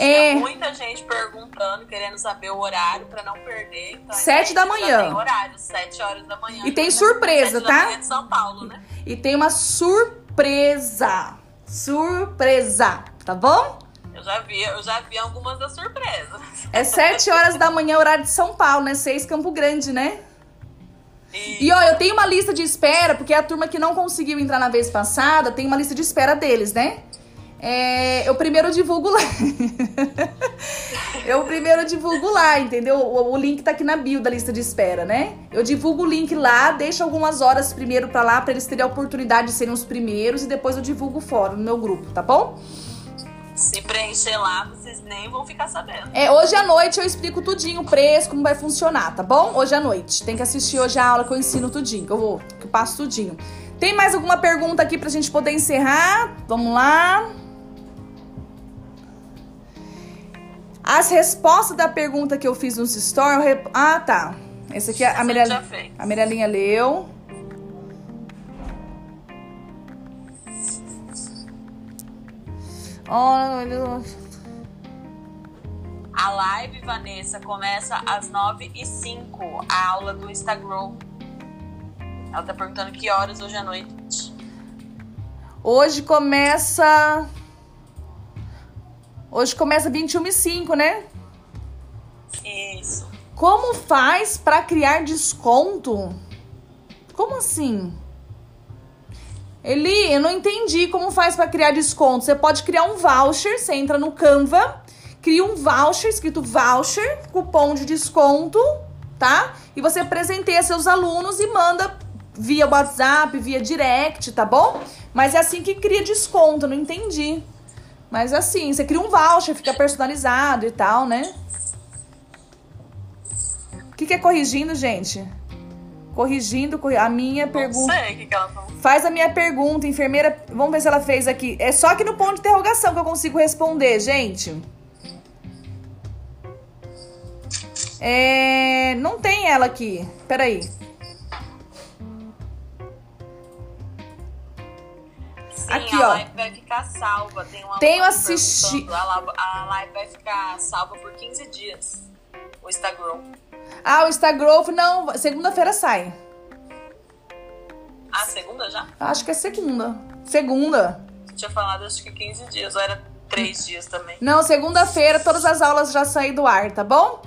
É... muita gente perguntando, querendo saber o horário para não perder. Então, sete da manhã. Tem horário, sete horas da manhã. E tem surpresa, tá? de São Paulo, né? E tem uma surpresa. Surpresa, tá bom? Eu já vi, eu já vi algumas das surpresas. É sete horas da manhã, horário de São Paulo, né? Seis Campo Grande, né? E... e ó, eu tenho uma lista de espera, porque a turma que não conseguiu entrar na vez passada tem uma lista de espera deles, né? É, eu primeiro divulgo lá. eu primeiro divulgo lá, entendeu? O, o, link tá aqui na bio da lista de espera, né? Eu divulgo o link lá, deixo algumas horas primeiro para lá, para eles terem a oportunidade de serem os primeiros e depois eu divulgo fora no meu grupo, tá bom? Se preencher lá, vocês nem vão ficar sabendo. É, hoje à noite eu explico tudinho o preço, como vai funcionar, tá bom? Hoje à noite. Tem que assistir hoje a aula que eu ensino tudinho, que eu vou, que eu passo tudinho. Tem mais alguma pergunta aqui pra gente poder encerrar? Vamos lá. As respostas da pergunta que eu fiz nos stories. Rep... Ah, tá. Esse aqui é a, Mirel... a Mirelinha leu. Oh, a live, Vanessa, começa às 9 e 05 a aula do Instagram. Ela tá perguntando que horas hoje à noite. Hoje começa. Hoje começa 21 e 5, né? Isso. Como faz para criar desconto? Como assim? Eli, eu não entendi como faz para criar desconto. Você pode criar um voucher, você entra no Canva, cria um voucher escrito voucher, cupom de desconto, tá? E você presenteia seus alunos e manda via WhatsApp, via direct, tá bom? Mas é assim que cria desconto, não entendi. Mas assim, você cria um voucher, fica personalizado e tal, né? O que, que é corrigindo, gente? Corrigindo a minha pergunta. Não sei o que, que ela falou. Faz a minha pergunta, enfermeira. Vamos ver se ela fez aqui. É só aqui no ponto de interrogação que eu consigo responder, gente. É... Não tem ela aqui. Peraí. Sim, aqui, a ó. live vai ficar salva. Tem uma Tenho assistido. A live vai ficar salva por 15 dias. O Instagram. Ah, o Instagram, não. Segunda-feira sai. Ah, segunda já? Acho que é segunda. Segunda. Você tinha falado, acho que 15 dias, ou era 3 dias também? Não, segunda-feira todas as aulas já saem do ar, tá bom?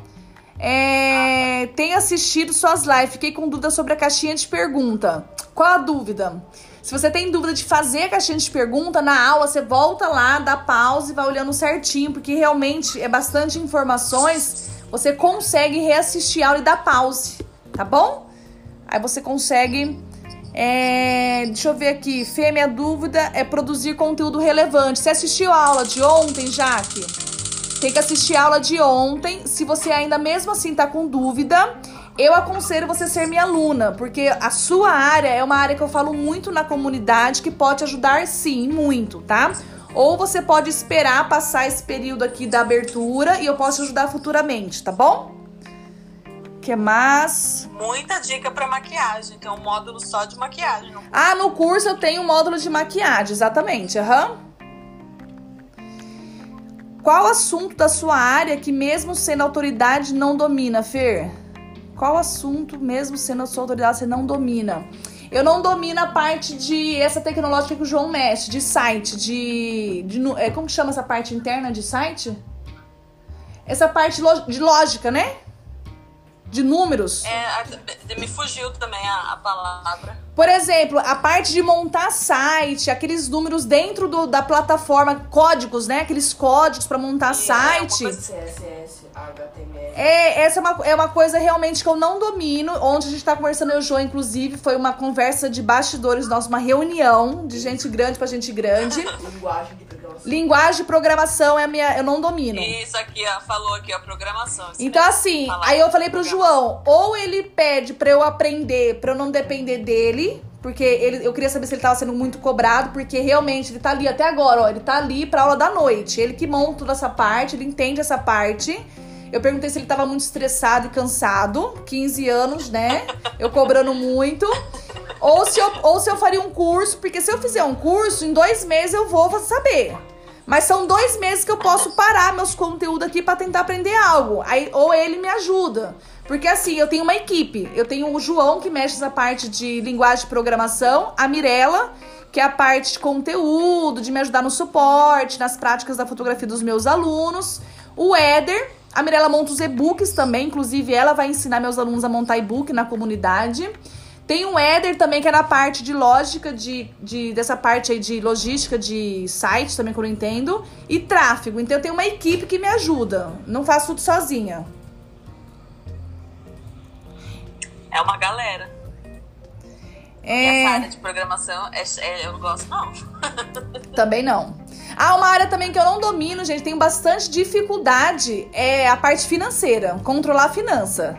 É, ah, tá. Tenho assistido suas lives, fiquei com dúvida sobre a caixinha de pergunta. Qual a dúvida? Se você tem dúvida de fazer a caixinha de pergunta, na aula você volta lá, dá pausa e vai olhando certinho, porque realmente é bastante informações. Você consegue reassistir a aula e dar pause, tá bom? Aí você consegue é, deixa eu ver aqui. Fê, minha dúvida é produzir conteúdo relevante. Você assistiu a aula de ontem, Jaque? Tem que assistir a aula de ontem. Se você ainda mesmo assim tá com dúvida, eu aconselho você ser minha aluna, porque a sua área é uma área que eu falo muito na comunidade que pode ajudar sim, muito, tá? Ou você pode esperar passar esse período aqui da abertura e eu posso ajudar futuramente, tá bom? que mais? Muita dica para maquiagem. Tem um módulo só de maquiagem. No ah, no curso eu tenho um módulo de maquiagem, exatamente. Aham. Uhum. Qual assunto da sua área que, mesmo sendo autoridade, não domina, Fer? Qual assunto, mesmo sendo a sua autoridade, você não domina? Eu não domino a parte de essa tecnológica que o João mexe, de site, de. de é, como que chama essa parte interna de site? Essa parte de lógica, né? de números. É, me fugiu também a, a, palavra. Por exemplo, a parte de montar site, aqueles números dentro do, da plataforma, códigos, né? Aqueles códigos para montar Sim, site. É, CSS, HTML. É, essa é uma, é uma coisa realmente que eu não domino. Onde a gente tá conversando, eu e o João, inclusive, foi uma conversa de bastidores nossa, uma reunião de gente grande pra gente grande. Linguagem de Linguagem de programação é a minha. Eu não domino. Isso aqui, ó, falou aqui, a programação. Então, assim, aí eu falei pro João, ou ele pede pra eu aprender, pra eu não depender dele. Porque ele, eu queria saber se ele tava sendo muito cobrado, porque realmente ele tá ali até agora, ó. Ele tá ali pra aula da noite. Ele que monta toda essa parte, ele entende essa parte. Eu perguntei se ele tava muito estressado e cansado. 15 anos, né? Eu cobrando muito. Ou se, eu, ou se eu faria um curso, porque se eu fizer um curso, em dois meses eu vou saber. Mas são dois meses que eu posso parar meus conteúdos aqui para tentar aprender algo. Aí, ou ele me ajuda. Porque assim, eu tenho uma equipe. Eu tenho o João, que mexe essa parte de linguagem de programação, a Mirella, que é a parte de conteúdo, de me ajudar no suporte, nas práticas da fotografia dos meus alunos. O Éder, a Mirella monta os e-books também, inclusive ela vai ensinar meus alunos a montar e-book na comunidade. Tem o Éder também, que é na parte de lógica, de, de, dessa parte aí de logística de site também que eu não entendo. E tráfego. Então eu tenho uma equipe que me ajuda. Não faço tudo sozinha. É uma galera. É... E essa área de programação, é, é, eu não gosto, não. também não. Ah, uma área também que eu não domino, gente, tenho bastante dificuldade, é a parte financeira. Controlar a finança.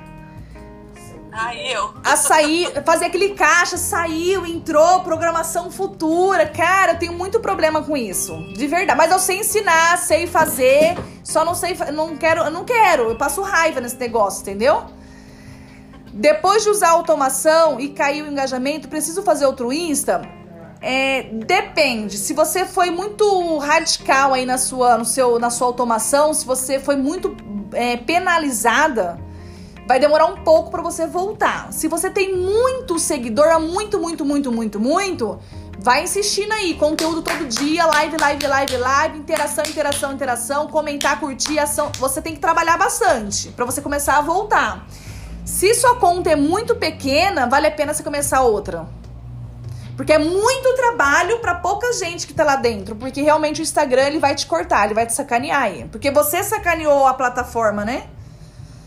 Aí eu. A sair, fazer aquele caixa, saiu, entrou, programação futura. Cara, eu tenho muito problema com isso. De verdade. Mas eu sei ensinar, sei fazer. Só não sei. Não quero. Não quero. Eu passo raiva nesse negócio, entendeu? Depois de usar a automação e cair o engajamento, preciso fazer outro Insta? É, depende. Se você foi muito radical aí na sua, no seu, na sua automação, se você foi muito é, penalizada, vai demorar um pouco para você voltar. Se você tem muito seguidor, muito, muito, muito, muito, muito, vai insistindo aí, conteúdo todo dia, live, live, live, live, interação, interação, interação, comentar, curtir, ação. Você tem que trabalhar bastante para você começar a voltar. Se sua conta é muito pequena, vale a pena você começar outra. Porque é muito trabalho para pouca gente que tá lá dentro. Porque realmente o Instagram ele vai te cortar, ele vai te sacanear aí. Porque você sacaneou a plataforma, né?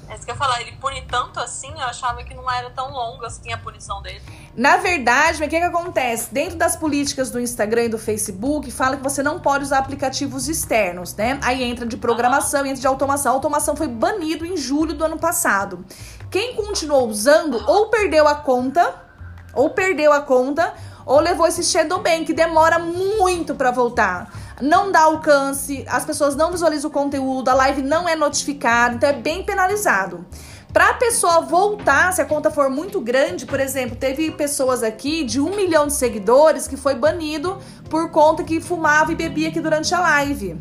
É isso que eu ia falar, ele pune tanto assim, eu achava que não era tão longo assim a punição dele. Na verdade, o que, que acontece? Dentro das políticas do Instagram e do Facebook, fala que você não pode usar aplicativos externos, né? Aí entra de programação e entra de automação. A automação foi banido em julho do ano passado. Quem continuou usando ou perdeu a conta, ou perdeu a conta, ou levou esse shadow ban, que demora muito para voltar não dá alcance, as pessoas não visualizam o conteúdo, a live não é notificada, então é bem penalizado. Para a pessoa voltar, se a conta for muito grande, por exemplo, teve pessoas aqui de um milhão de seguidores que foi banido por conta que fumava e bebia aqui durante a live.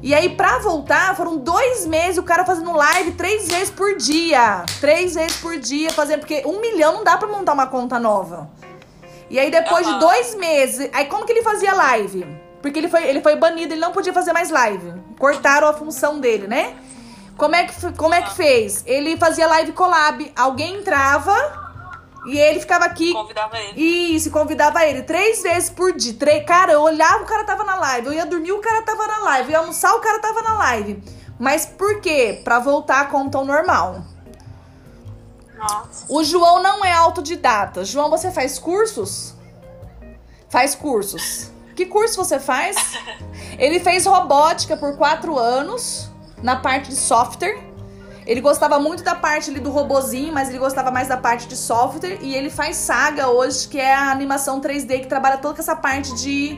E aí, pra voltar, foram dois meses o cara fazendo live três vezes por dia. Três vezes por dia, fazendo. Porque um milhão não dá pra montar uma conta nova. E aí, depois uhum. de dois meses. Aí, como que ele fazia live? Porque ele foi, ele foi banido, ele não podia fazer mais live. Cortaram a função dele, né? Como é que, como é que fez? Ele fazia live collab. Alguém entrava e ele ficava aqui. Convidava ele. Isso, convidava ele. Três vezes por dia. Três, cara, eu olhava, o cara tava na live. Eu ia dormir, o cara tava na live. Eu ia almoçar, o cara tava na live. Mas por quê? Pra voltar a conta ao normal. Nossa. O João não é autodidata. João, você faz cursos? Faz cursos. Que curso você faz? Ele fez robótica por quatro anos na parte de software. Ele gostava muito da parte ali do robozinho, mas ele gostava mais da parte de software. E ele faz Saga hoje, que é a animação 3D que trabalha toda essa parte de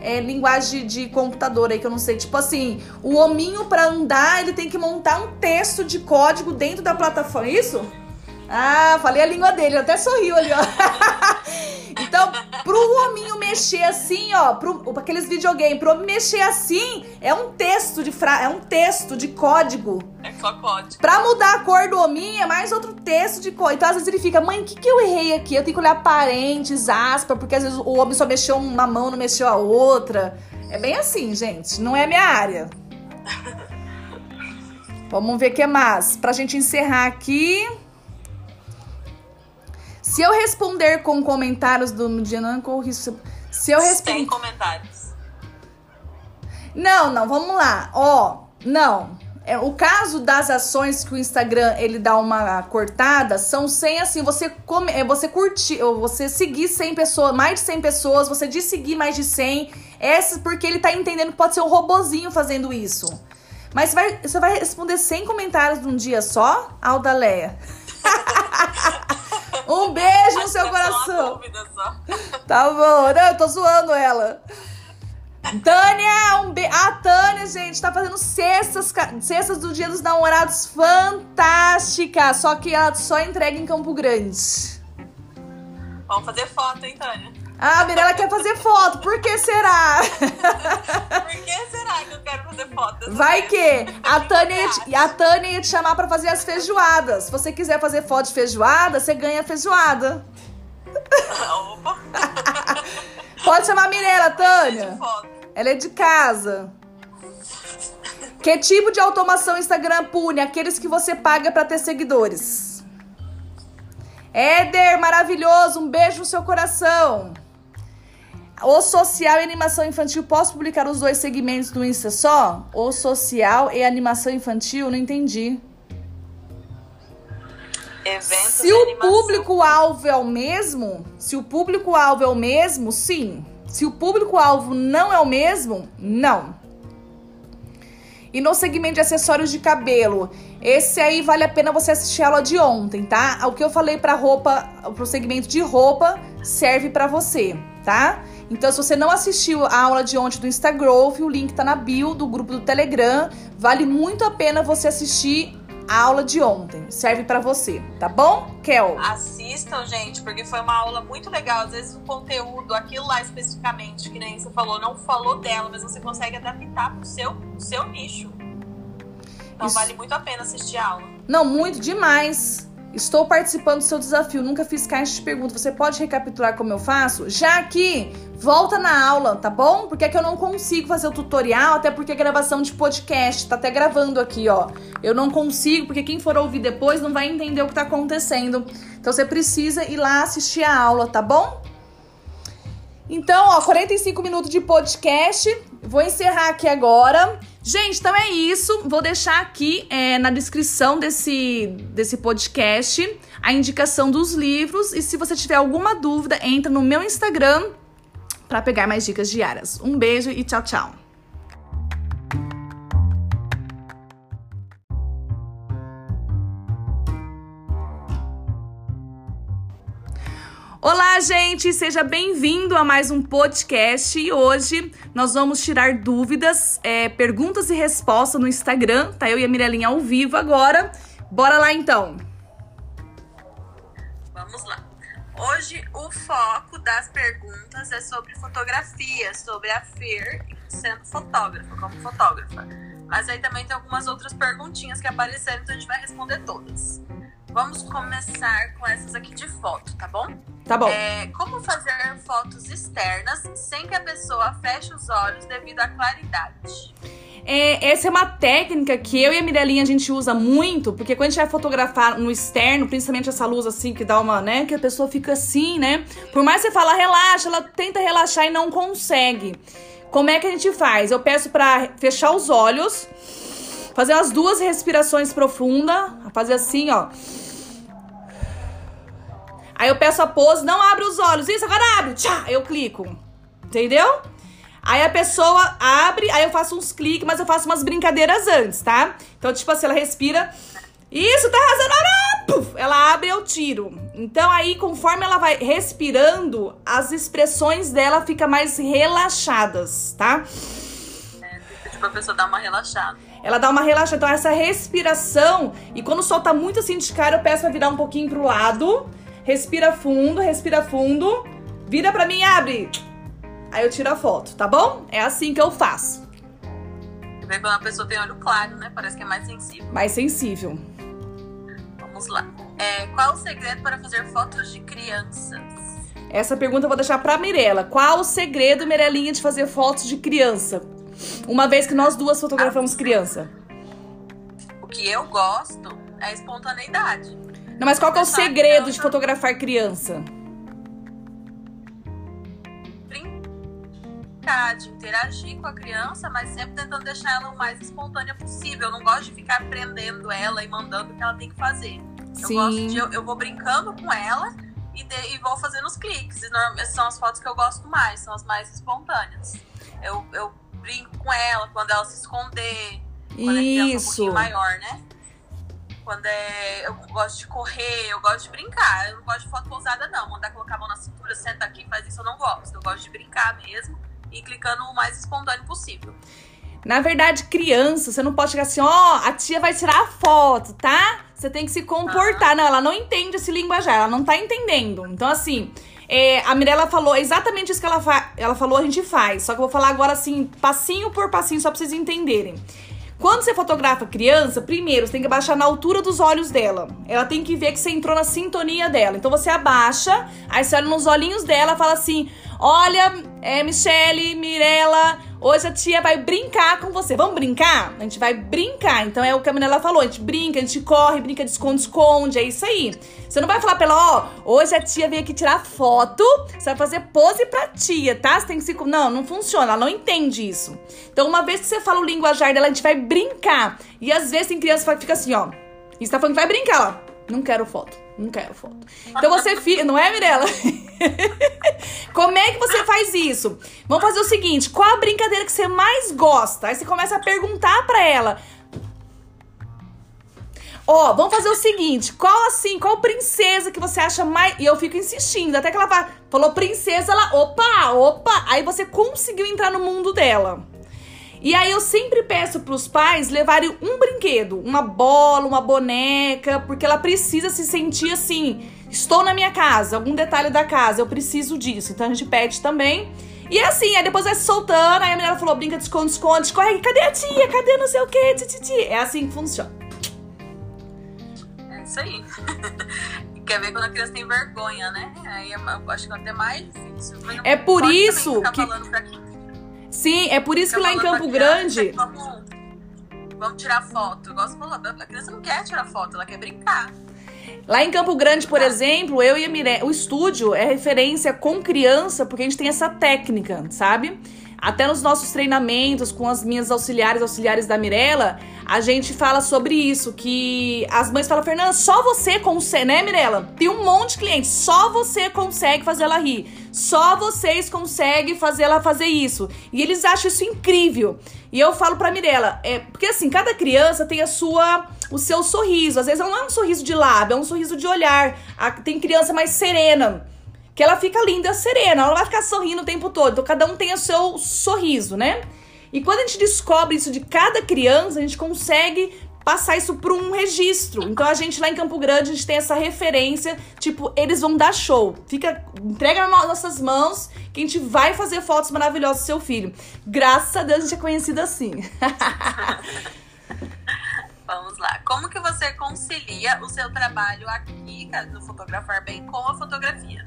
é, linguagem de computador aí, que eu não sei. Tipo assim, o hominho para andar, ele tem que montar um texto de código dentro da plataforma. Isso? Ah, falei a língua dele, até sorriu ali, ó. então, pro hominho mexer assim, ó, pro, aqueles videogames, pro homem mexer assim, é um texto de fra é um texto de código. É só código. Pra mudar a cor do hominho, é mais outro texto de código. Então, às vezes ele fica, mãe, o que, que eu errei aqui? Eu tenho que olhar parentes, aspas, porque às vezes o homem só mexeu uma mão, não mexeu a outra. É bem assim, gente. Não é minha área. Vamos ver o que mais. Pra gente encerrar aqui. Se eu responder com comentários do dia, não corro risco. Se eu responder. Sem comentários. Não, não, vamos lá. Ó, não. É, o caso das ações que o Instagram ele dá uma cortada são sem assim, você come, é, você curtir, você seguir 100 pessoas, mais de 100 pessoas, você de seguir mais de 100. Essa porque ele tá entendendo que pode ser um robozinho fazendo isso. Mas você vai, você vai responder 100 comentários num dia só, Aldaleia? Um beijo no seu coração. Tá bom, não, eu tô zoando ela. Tânia, um be... a Tânia, gente, tá fazendo cestas, cestas do Dia dos Namorados fantásticas. Só que ela só entrega em Campo Grande. Vamos fazer foto, hein, Tânia? Ah, a Mirella quer fazer foto. Por que será? Por que será que eu quero fazer foto? Vai que a Tânia, ia te, a Tânia ia te chamar pra fazer as feijoadas. Se você quiser fazer foto de feijoada, você ganha feijoada. Opa! Pode chamar a Mirella, Tânia. Ela é de casa. Que tipo de automação Instagram pune? Aqueles que você paga para ter seguidores. Éder, maravilhoso, um beijo no seu coração. O social e animação infantil, posso publicar os dois segmentos do Insta só? O social e animação infantil, não entendi. Eventos Se e o público-alvo é o mesmo, se o público-alvo é o mesmo, sim. Se o público-alvo não é o mesmo, não. E no segmento de acessórios de cabelo, esse aí vale a pena você assistir a aula de ontem, tá? O que eu falei para roupa, pro segmento de roupa, serve para você, tá? Então, se você não assistiu a aula de ontem do Instagram, o link tá na bio do grupo do Telegram. Vale muito a pena você assistir a aula de ontem. Serve para você, tá bom, Kel? Assistam, gente, porque foi uma aula muito legal. Às vezes o conteúdo, aquilo lá especificamente, que nem você falou, não falou dela, mas você consegue adaptar pro seu, pro seu nicho. Então Isso. vale muito a pena assistir a aula. Não, muito demais. Estou participando do seu desafio. Nunca fiz caixa de perguntas. Você pode recapitular como eu faço? Já aqui, volta na aula, tá bom? Porque é que eu não consigo fazer o tutorial, até porque é gravação de podcast. Tá até gravando aqui, ó. Eu não consigo, porque quem for ouvir depois não vai entender o que tá acontecendo. Então você precisa ir lá assistir a aula, tá bom? Então, ó, 45 minutos de podcast. Vou encerrar aqui agora. Gente, então é isso. Vou deixar aqui é, na descrição desse, desse podcast a indicação dos livros. E se você tiver alguma dúvida, entra no meu Instagram para pegar mais dicas diárias. Um beijo e tchau, tchau. Olá, gente! Seja bem-vindo a mais um podcast e hoje nós vamos tirar dúvidas, é, perguntas e respostas no Instagram. Tá eu e a Mirelinha ao vivo agora. Bora lá então! Vamos lá. Hoje o foco das perguntas é sobre fotografia, sobre a Fer sendo fotógrafa, como fotógrafa. Mas aí também tem algumas outras perguntinhas que apareceram, então a gente vai responder todas. Vamos começar com essas aqui de foto, tá bom? Tá bom. É, como fazer fotos externas sem que a pessoa feche os olhos devido à claridade? É, essa é uma técnica que eu e a Mirelinha a gente usa muito, porque quando a gente vai fotografar no externo, principalmente essa luz assim que dá uma, né, que a pessoa fica assim, né? Por mais que você fala relaxa, ela tenta relaxar e não consegue. Como é que a gente faz? Eu peço pra fechar os olhos, fazer as duas respirações profundas, fazer assim, ó. Aí eu peço a pose, não abre os olhos. Isso, agora abre. Tchá, eu clico. Entendeu? Aí a pessoa abre, aí eu faço uns cliques, mas eu faço umas brincadeiras antes, tá? Então, tipo assim, ela respira. Isso, tá arrasando. Puf, ela abre, eu tiro. Então, aí, conforme ela vai respirando, as expressões dela ficam mais relaxadas, tá? É, tipo, a pessoa dá uma relaxada. Ela dá uma relaxada. Então, essa respiração. E quando o sol tá muito assim de cara, eu peço pra virar um pouquinho pro lado. Respira fundo, respira fundo. Vira pra mim e abre. Aí eu tiro a foto, tá bom? É assim que eu faço. Você vê quando a pessoa tem olho claro, né? Parece que é mais sensível. Mais sensível. Vamos lá. É, qual o segredo para fazer fotos de crianças? Essa pergunta eu vou deixar pra Mirella. Qual o segredo, Mirelinha, de fazer fotos de criança? Uma vez que nós duas fotografamos criança. O que eu gosto é a espontaneidade. Não, mas qual que é o segredo de fotografar criança? Brincar, de interagir com a criança, mas sempre tentando deixar ela o mais espontânea possível. Eu não gosto de ficar prendendo ela e mandando o que ela tem que fazer. Eu gosto de. Eu, eu vou brincando com ela e, de- e vou fazendo os cliques. E normalmente são as fotos que eu gosto mais, são as mais espontâneas. Eu, eu brinco com ela quando ela se esconder. Quando é um Isso. pouquinho maior, né? Quando é. Eu gosto de correr, eu gosto de brincar. Eu não gosto de foto pousada, não. Mandar colocar a mão na cintura, senta aqui, faz isso, eu não gosto. Eu gosto de brincar mesmo e clicando o mais espontâneo possível. Na verdade, criança, você não pode chegar assim, ó, a tia vai tirar a foto, tá? Você tem que se comportar. Não, ela não entende esse linguajar, ela não tá entendendo. Então, assim, é, a Mirella falou exatamente isso que ela, fa ela falou, a gente faz. Só que eu vou falar agora, assim, passinho por passinho, só pra vocês entenderem. Quando você fotografa criança, primeiro você tem que abaixar na altura dos olhos dela. Ela tem que ver que você entrou na sintonia dela. Então você abaixa, aí você olha nos olhinhos dela fala assim: Olha, é, Michele, Mirella, hoje a tia vai brincar com você. Vamos brincar? A gente vai brincar. Então é o que a Manela falou: a gente brinca, a gente corre, brinca de esconde-esconde, é isso aí. Você não vai falar pra ela, ó, hoje a tia veio aqui tirar foto, você vai fazer pose pra tia, tá? Você tem que se. Não, não funciona, ela não entende isso. Então, uma vez que você fala o linguajar dela, a gente vai brincar. E às vezes tem criança que fica assim, ó. E você tá falando que vai brincar, ó. Não quero foto. Não quero foto. Então você fica. Não é, Mirella? Como é que você faz isso? Vamos fazer o seguinte: qual a brincadeira que você mais gosta? Aí você começa a perguntar pra ela. Ó, vamos fazer o seguinte: qual assim, qual princesa que você acha mais. E eu fico insistindo, até que ela falou princesa, ela. Opa, opa! Aí você conseguiu entrar no mundo dela. E aí eu sempre peço para os pais levarem um brinquedo, uma bola, uma boneca, porque ela precisa se sentir assim, estou na minha casa, algum detalhe da casa, eu preciso disso. Então a gente pede também. E é assim, aí depois vai se soltando, aí a menina falou, brinca de esconde, esconde, corre, cadê a tia? Cadê não sei o que? Titi? É assim que funciona. É isso aí. Quer ver quando a criança tem vergonha, né? Aí eu acho que é até mais difícil. É por isso que... Sim, é por isso que lá em Campo Grande. Vamos, vamos tirar foto. Igual você falou, a criança não quer tirar foto, ela quer brincar. Lá em Campo Grande, por exemplo, eu e a Mirella, o estúdio é referência com criança, porque a gente tem essa técnica, sabe? Até nos nossos treinamentos com as minhas auxiliares, auxiliares da Mirella, a gente fala sobre isso, que as mães falam, Fernanda, só você consegue, né, Mirella? Tem um monte de clientes, só você consegue fazer ela rir. Só vocês conseguem fazer ela fazer isso. E eles acham isso incrível. E eu falo pra Mirella, é, porque assim, cada criança tem a sua o seu sorriso. Às vezes não é um sorriso de lábio, é um sorriso de olhar. Tem criança mais serena que ela fica linda, serena, ela vai ficar sorrindo o tempo todo. Então cada um tem o seu sorriso, né? E quando a gente descobre isso de cada criança, a gente consegue passar isso para um registro. Então a gente lá em Campo Grande, a gente tem essa referência, tipo, eles vão dar show. Fica, entrega nas nossas mãos que a gente vai fazer fotos maravilhosas do seu filho. Graças a Deus a gente é conhecido assim. Vamos lá. Como que você concilia o seu trabalho aqui, no Fotografar Bem, com a fotografia?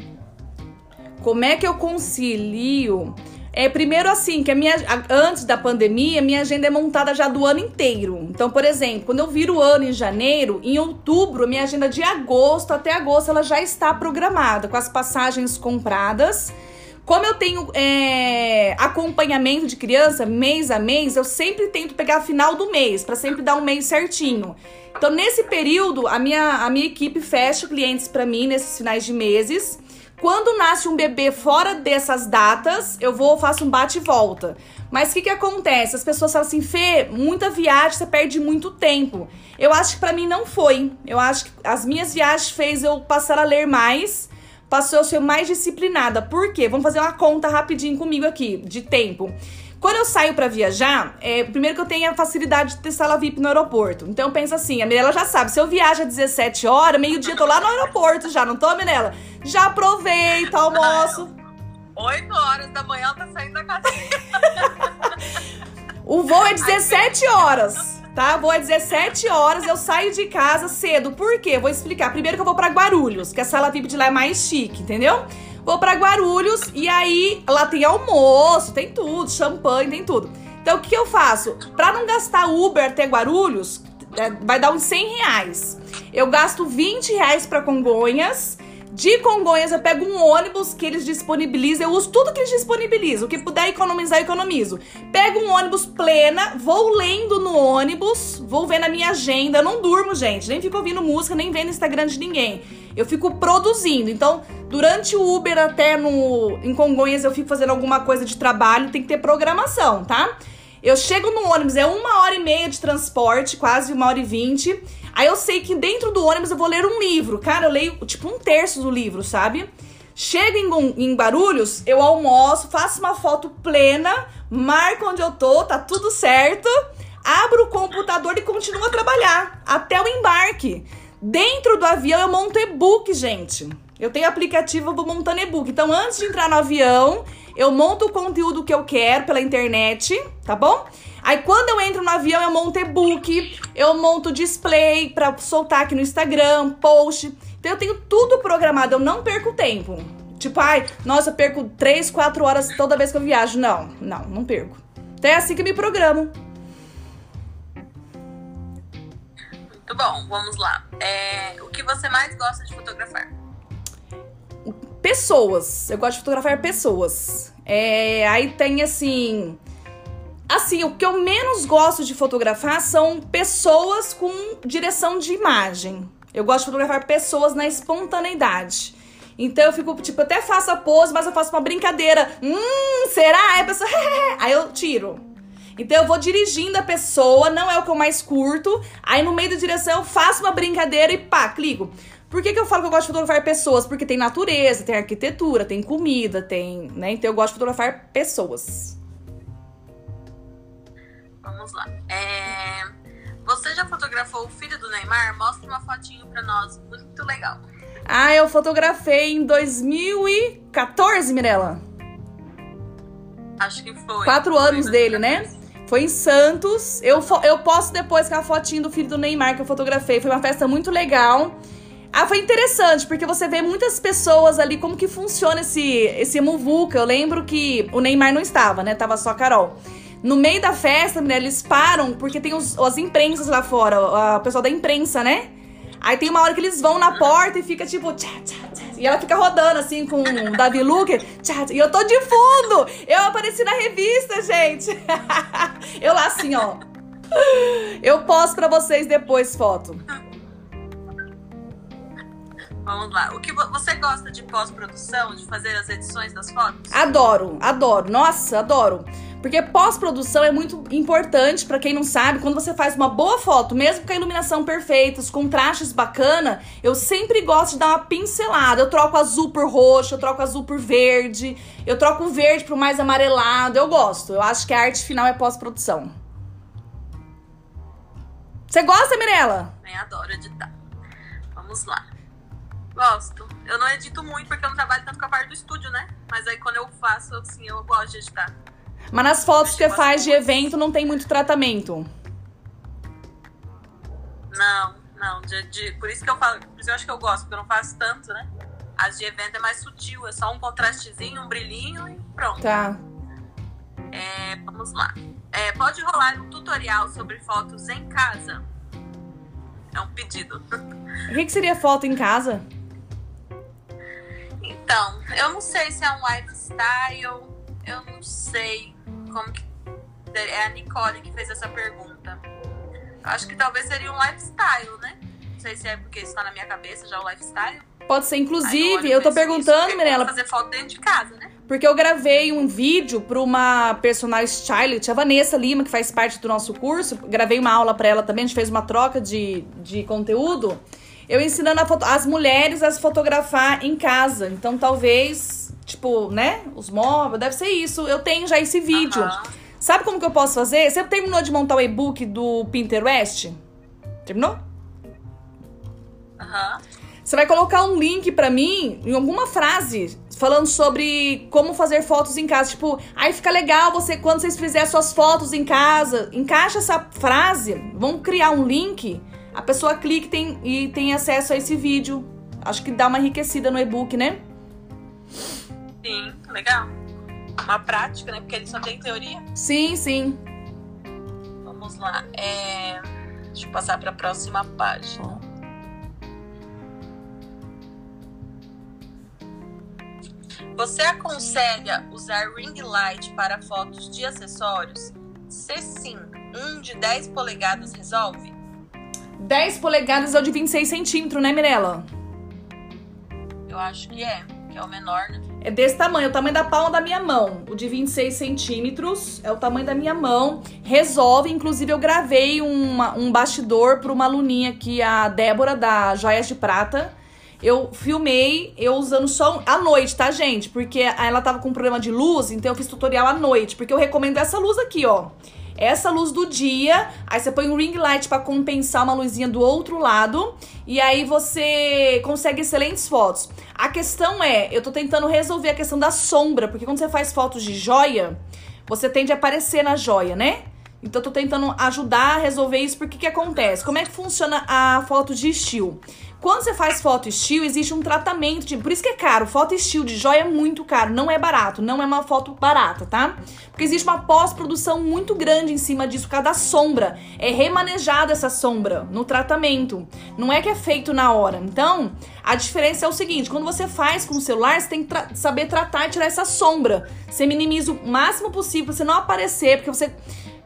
Como é que eu concilio? É, primeiro assim, que a minha antes da pandemia, minha agenda é montada já do ano inteiro. Então, por exemplo, quando eu viro o ano em janeiro, em outubro, minha agenda de agosto até agosto ela já está programada com as passagens compradas. Como eu tenho é, acompanhamento de criança mês a mês, eu sempre tento pegar final do mês, para sempre dar um mês certinho. Então, nesse período, a minha, a minha equipe fecha clientes para mim nesses finais de meses. Quando nasce um bebê fora dessas datas, eu vou, faço um bate e volta. Mas o que, que acontece? As pessoas falam assim, Fê, muita viagem, você perde muito tempo. Eu acho que para mim não foi. Eu acho que as minhas viagens fez eu passar a ler mais, passou a ser mais disciplinada. Por quê? Vamos fazer uma conta rapidinho comigo aqui, de tempo. Quando eu saio para viajar, é, primeiro que eu tenho a facilidade de ter sala VIP no aeroporto. Então eu penso assim, a Mirella já sabe, se eu viajo às 17 horas, meio-dia tô lá no aeroporto já, não tô, Mirella? Já aproveito, almoço. 8 horas da manhã tá saindo da casa. o voo é 17 horas, tá? Voo é 17 horas, eu saio de casa cedo. Por quê? Vou explicar. Primeiro que eu vou para Guarulhos, que a sala VIP de lá é mais chique, entendeu? Vou para Guarulhos e aí lá tem almoço, tem tudo, champanhe, tem tudo. Então o que eu faço? Para não gastar Uber até Guarulhos, é, vai dar uns 100 reais. Eu gasto 20 reais para Congonhas de Congonhas, eu pego um ônibus que eles disponibilizam, eu uso tudo que eles disponibilizam, o que puder economizar, eu economizo. Pego um ônibus plena, vou lendo no ônibus, vou vendo a minha agenda, eu não durmo, gente, nem fico ouvindo música, nem vendo Instagram de ninguém. Eu fico produzindo. Então, durante o Uber até no em Congonhas eu fico fazendo alguma coisa de trabalho, tem que ter programação, tá? Eu chego no ônibus, é uma hora e meia de transporte, quase uma hora e vinte. Aí eu sei que dentro do ônibus eu vou ler um livro. Cara, eu leio tipo um terço do livro, sabe? Chego em, em Barulhos, eu almoço, faço uma foto plena, marco onde eu tô, tá tudo certo. Abro o computador e continuo a trabalhar até o embarque. Dentro do avião eu monto e-book, gente. Eu tenho aplicativo, eu vou montando e-book. Então, antes de entrar no avião, eu monto o conteúdo que eu quero pela internet, tá bom? Aí quando eu entro no avião, eu monto e-book, eu monto display para soltar aqui no Instagram, post. Então eu tenho tudo programado, eu não perco tempo. Tipo, ai, nossa, eu perco 3, 4 horas toda vez que eu viajo. Não, não, não perco. Então é assim que eu me programo. Muito bom, vamos lá. É, o que você mais gosta de fotografar? Pessoas. Eu gosto de fotografar pessoas. É, aí tem assim. Assim, o que eu menos gosto de fotografar são pessoas com direção de imagem. Eu gosto de fotografar pessoas na espontaneidade. Então eu fico, tipo, até faço a pose, mas eu faço uma brincadeira. Hum, será? Aí a pessoa. Aí eu tiro. Então eu vou dirigindo a pessoa, não é o que eu mais curto. Aí no meio da direção eu faço uma brincadeira e pá, clico. Por que, que eu falo que eu gosto de fotografar pessoas? Porque tem natureza, tem arquitetura, tem comida, tem. né? Então eu gosto de fotografar pessoas. Vamos lá. É... Você já fotografou o filho do Neymar? Mostra uma fotinho pra nós. Muito legal. Ah, eu fotografei em 2014, Mirella. Acho que foi. Quatro Foi anos dele, né? 2014. Foi em Santos. Eu, eu posto depois com a fotinho do filho do Neymar que eu fotografei. Foi uma festa muito legal. Ah, foi interessante, porque você vê muitas pessoas ali, como que funciona esse, esse muvuca. Eu lembro que o Neymar não estava, né? Tava só a Carol. No meio da festa, né, eles param, porque tem os, as imprensas lá fora, o pessoal da imprensa, né? Aí tem uma hora que eles vão na porta e fica tipo. Tchá, tchá, tchá, e ela fica rodando assim com o Davi Luke. tchá, tchá, e eu tô de fundo! Eu apareci na revista, gente! eu lá assim, ó. Eu posto pra vocês depois foto. Vamos lá. O que vo- você gosta de pós-produção, de fazer as edições das fotos? Adoro, adoro. Nossa, adoro. Porque pós-produção é muito importante pra quem não sabe. Quando você faz uma boa foto, mesmo com a iluminação perfeita, os contrastes bacana, eu sempre gosto de dar uma pincelada. Eu troco azul por roxo, eu troco azul por verde, eu troco o verde pro mais amarelado. Eu gosto. Eu acho que a arte final é pós-produção. Você gosta, Mirella? Também adoro editar. Vamos lá. Gosto. Eu não edito muito porque eu não trabalho tanto com a parte do estúdio, né? Mas aí quando eu faço, assim, eu gosto de editar. Mas nas fotos que você faz de evento não tem muito tratamento. Não, não. De, de- por isso que eu falo, por isso eu acho que eu gosto, porque eu não faço tanto, né? As de evento é mais sutil, é só um contrastezinho, um brilhinho e pronto. Tá. É, vamos lá. É, pode rolar um tutorial sobre fotos em casa? É um pedido. O que, que seria foto em casa? Então, eu não sei se é um lifestyle, eu não sei como que. É a Nicole que fez essa pergunta. Acho que talvez seria um lifestyle, né? Não sei se é porque isso tá na minha cabeça já o lifestyle. Pode ser, inclusive, eu tô perguntando, Mirella, fazer foto dentro de casa, né? porque eu gravei um vídeo pra uma personal stylist, a Vanessa Lima, que faz parte do nosso curso. Gravei uma aula pra ela também, a gente fez uma troca de, de conteúdo. Eu ensinando as mulheres a se fotografar em casa. Então, talvez, tipo, né? Os móveis, deve ser isso. Eu tenho já esse vídeo. Aham. Sabe como que eu posso fazer? Você terminou de montar o e-book do Pinterest? Terminou? Aham. Você vai colocar um link pra mim em alguma frase falando sobre como fazer fotos em casa. Tipo, aí fica legal você quando vocês fizerem suas fotos em casa, encaixa essa frase, vamos criar um link, a pessoa clica e tem, e tem acesso a esse vídeo. Acho que dá uma enriquecida no e-book, né? Sim, legal. Uma prática, né? Porque ele só tem teoria. Sim, sim. Vamos lá. É... Deixa eu passar para a próxima página. Você aconselha usar ring light para fotos de acessórios? Se sim, um de 10 polegadas resolve? 10 polegadas é o de 26 centímetros, né, Mirella? Eu acho que é, que é o menor, né? É desse tamanho, o tamanho da palma da minha mão. O de 26 centímetros é o tamanho da minha mão. Resolve, inclusive eu gravei uma- um bastidor para uma aluninha aqui, a Débora, da Joias de Prata. Eu filmei eu usando só à noite, tá, gente? Porque ela tava com problema de luz, então eu fiz tutorial à noite. Porque eu recomendo essa luz aqui, ó. Essa luz do dia, aí você põe um ring light pra compensar uma luzinha do outro lado, e aí você consegue excelentes fotos. A questão é, eu tô tentando resolver a questão da sombra, porque quando você faz fotos de joia, você tende a aparecer na joia, né? Então tô tentando ajudar a resolver isso, porque que acontece? Como é que funciona a foto de estilo? Quando você faz foto estilo, existe um tratamento, tipo, por isso que é caro. Foto estilo de joia é muito caro, não é barato, não é uma foto barata, tá? Porque existe uma pós-produção muito grande em cima disso, por causa da sombra. É remanejada essa sombra no tratamento. Não é que é feito na hora. Então, a diferença é o seguinte: quando você faz com o celular, você tem que tra saber tratar e tirar essa sombra. Você minimiza o máximo possível pra você não aparecer, porque você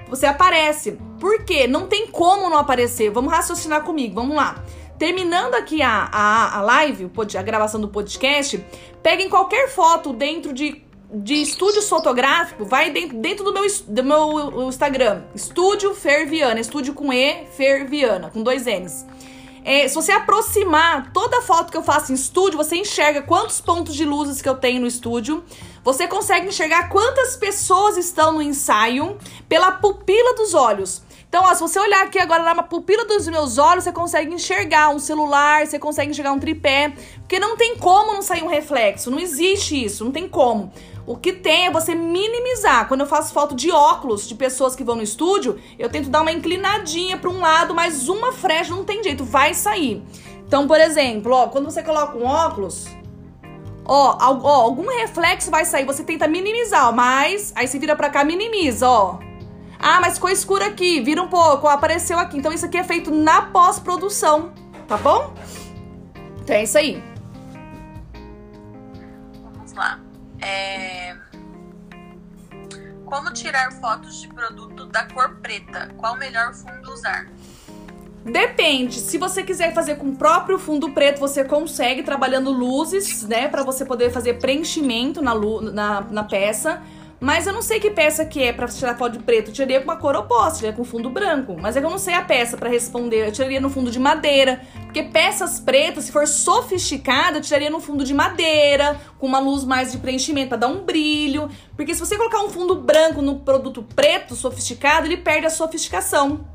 você aparece. Por quê? Não tem como não aparecer. Vamos raciocinar comigo, vamos lá. Terminando aqui a, a, a live, a gravação do podcast, peguem qualquer foto dentro de, de estúdios fotográficos, vai dentro, dentro do, meu, do meu Instagram. Estúdio Ferviana, estúdio com E, Ferviana, com dois N's. É, se você aproximar toda foto que eu faço em estúdio, você enxerga quantos pontos de luzes que eu tenho no estúdio. Você consegue enxergar quantas pessoas estão no ensaio pela pupila dos olhos. Então, ó, se você olhar aqui agora na pupila dos meus olhos, você consegue enxergar um celular, você consegue enxergar um tripé, porque não tem como não sair um reflexo, não existe isso, não tem como. O que tem é você minimizar. Quando eu faço foto de óculos de pessoas que vão no estúdio, eu tento dar uma inclinadinha para um lado, mas uma frecha não tem jeito, vai sair. Então, por exemplo, ó, quando você coloca um óculos, Ó, ó, algum reflexo vai sair, você tenta minimizar, ó, mas aí você vira pra cá, minimiza, ó. Ah, mas ficou escuro aqui, vira um pouco, apareceu aqui. Então isso aqui é feito na pós-produção, tá bom? Então é isso aí. Vamos lá. É... Como tirar fotos de produto da cor preta? Qual o melhor fundo usar? Depende. Se você quiser fazer com o próprio fundo preto, você consegue trabalhando luzes, né? Para você poder fazer preenchimento na, na, na, peça. Mas eu não sei que peça que é para tirar foto de preto. Eu tiraria com uma cor oposta, tiraria com fundo branco. Mas é que eu não sei a peça para responder. Eu tiraria no fundo de madeira. Porque peças pretas, se for sofisticada, eu tiraria no fundo de madeira, com uma luz mais de preenchimento, para dar um brilho. Porque se você colocar um fundo branco no produto preto, sofisticado, ele perde a sofisticação.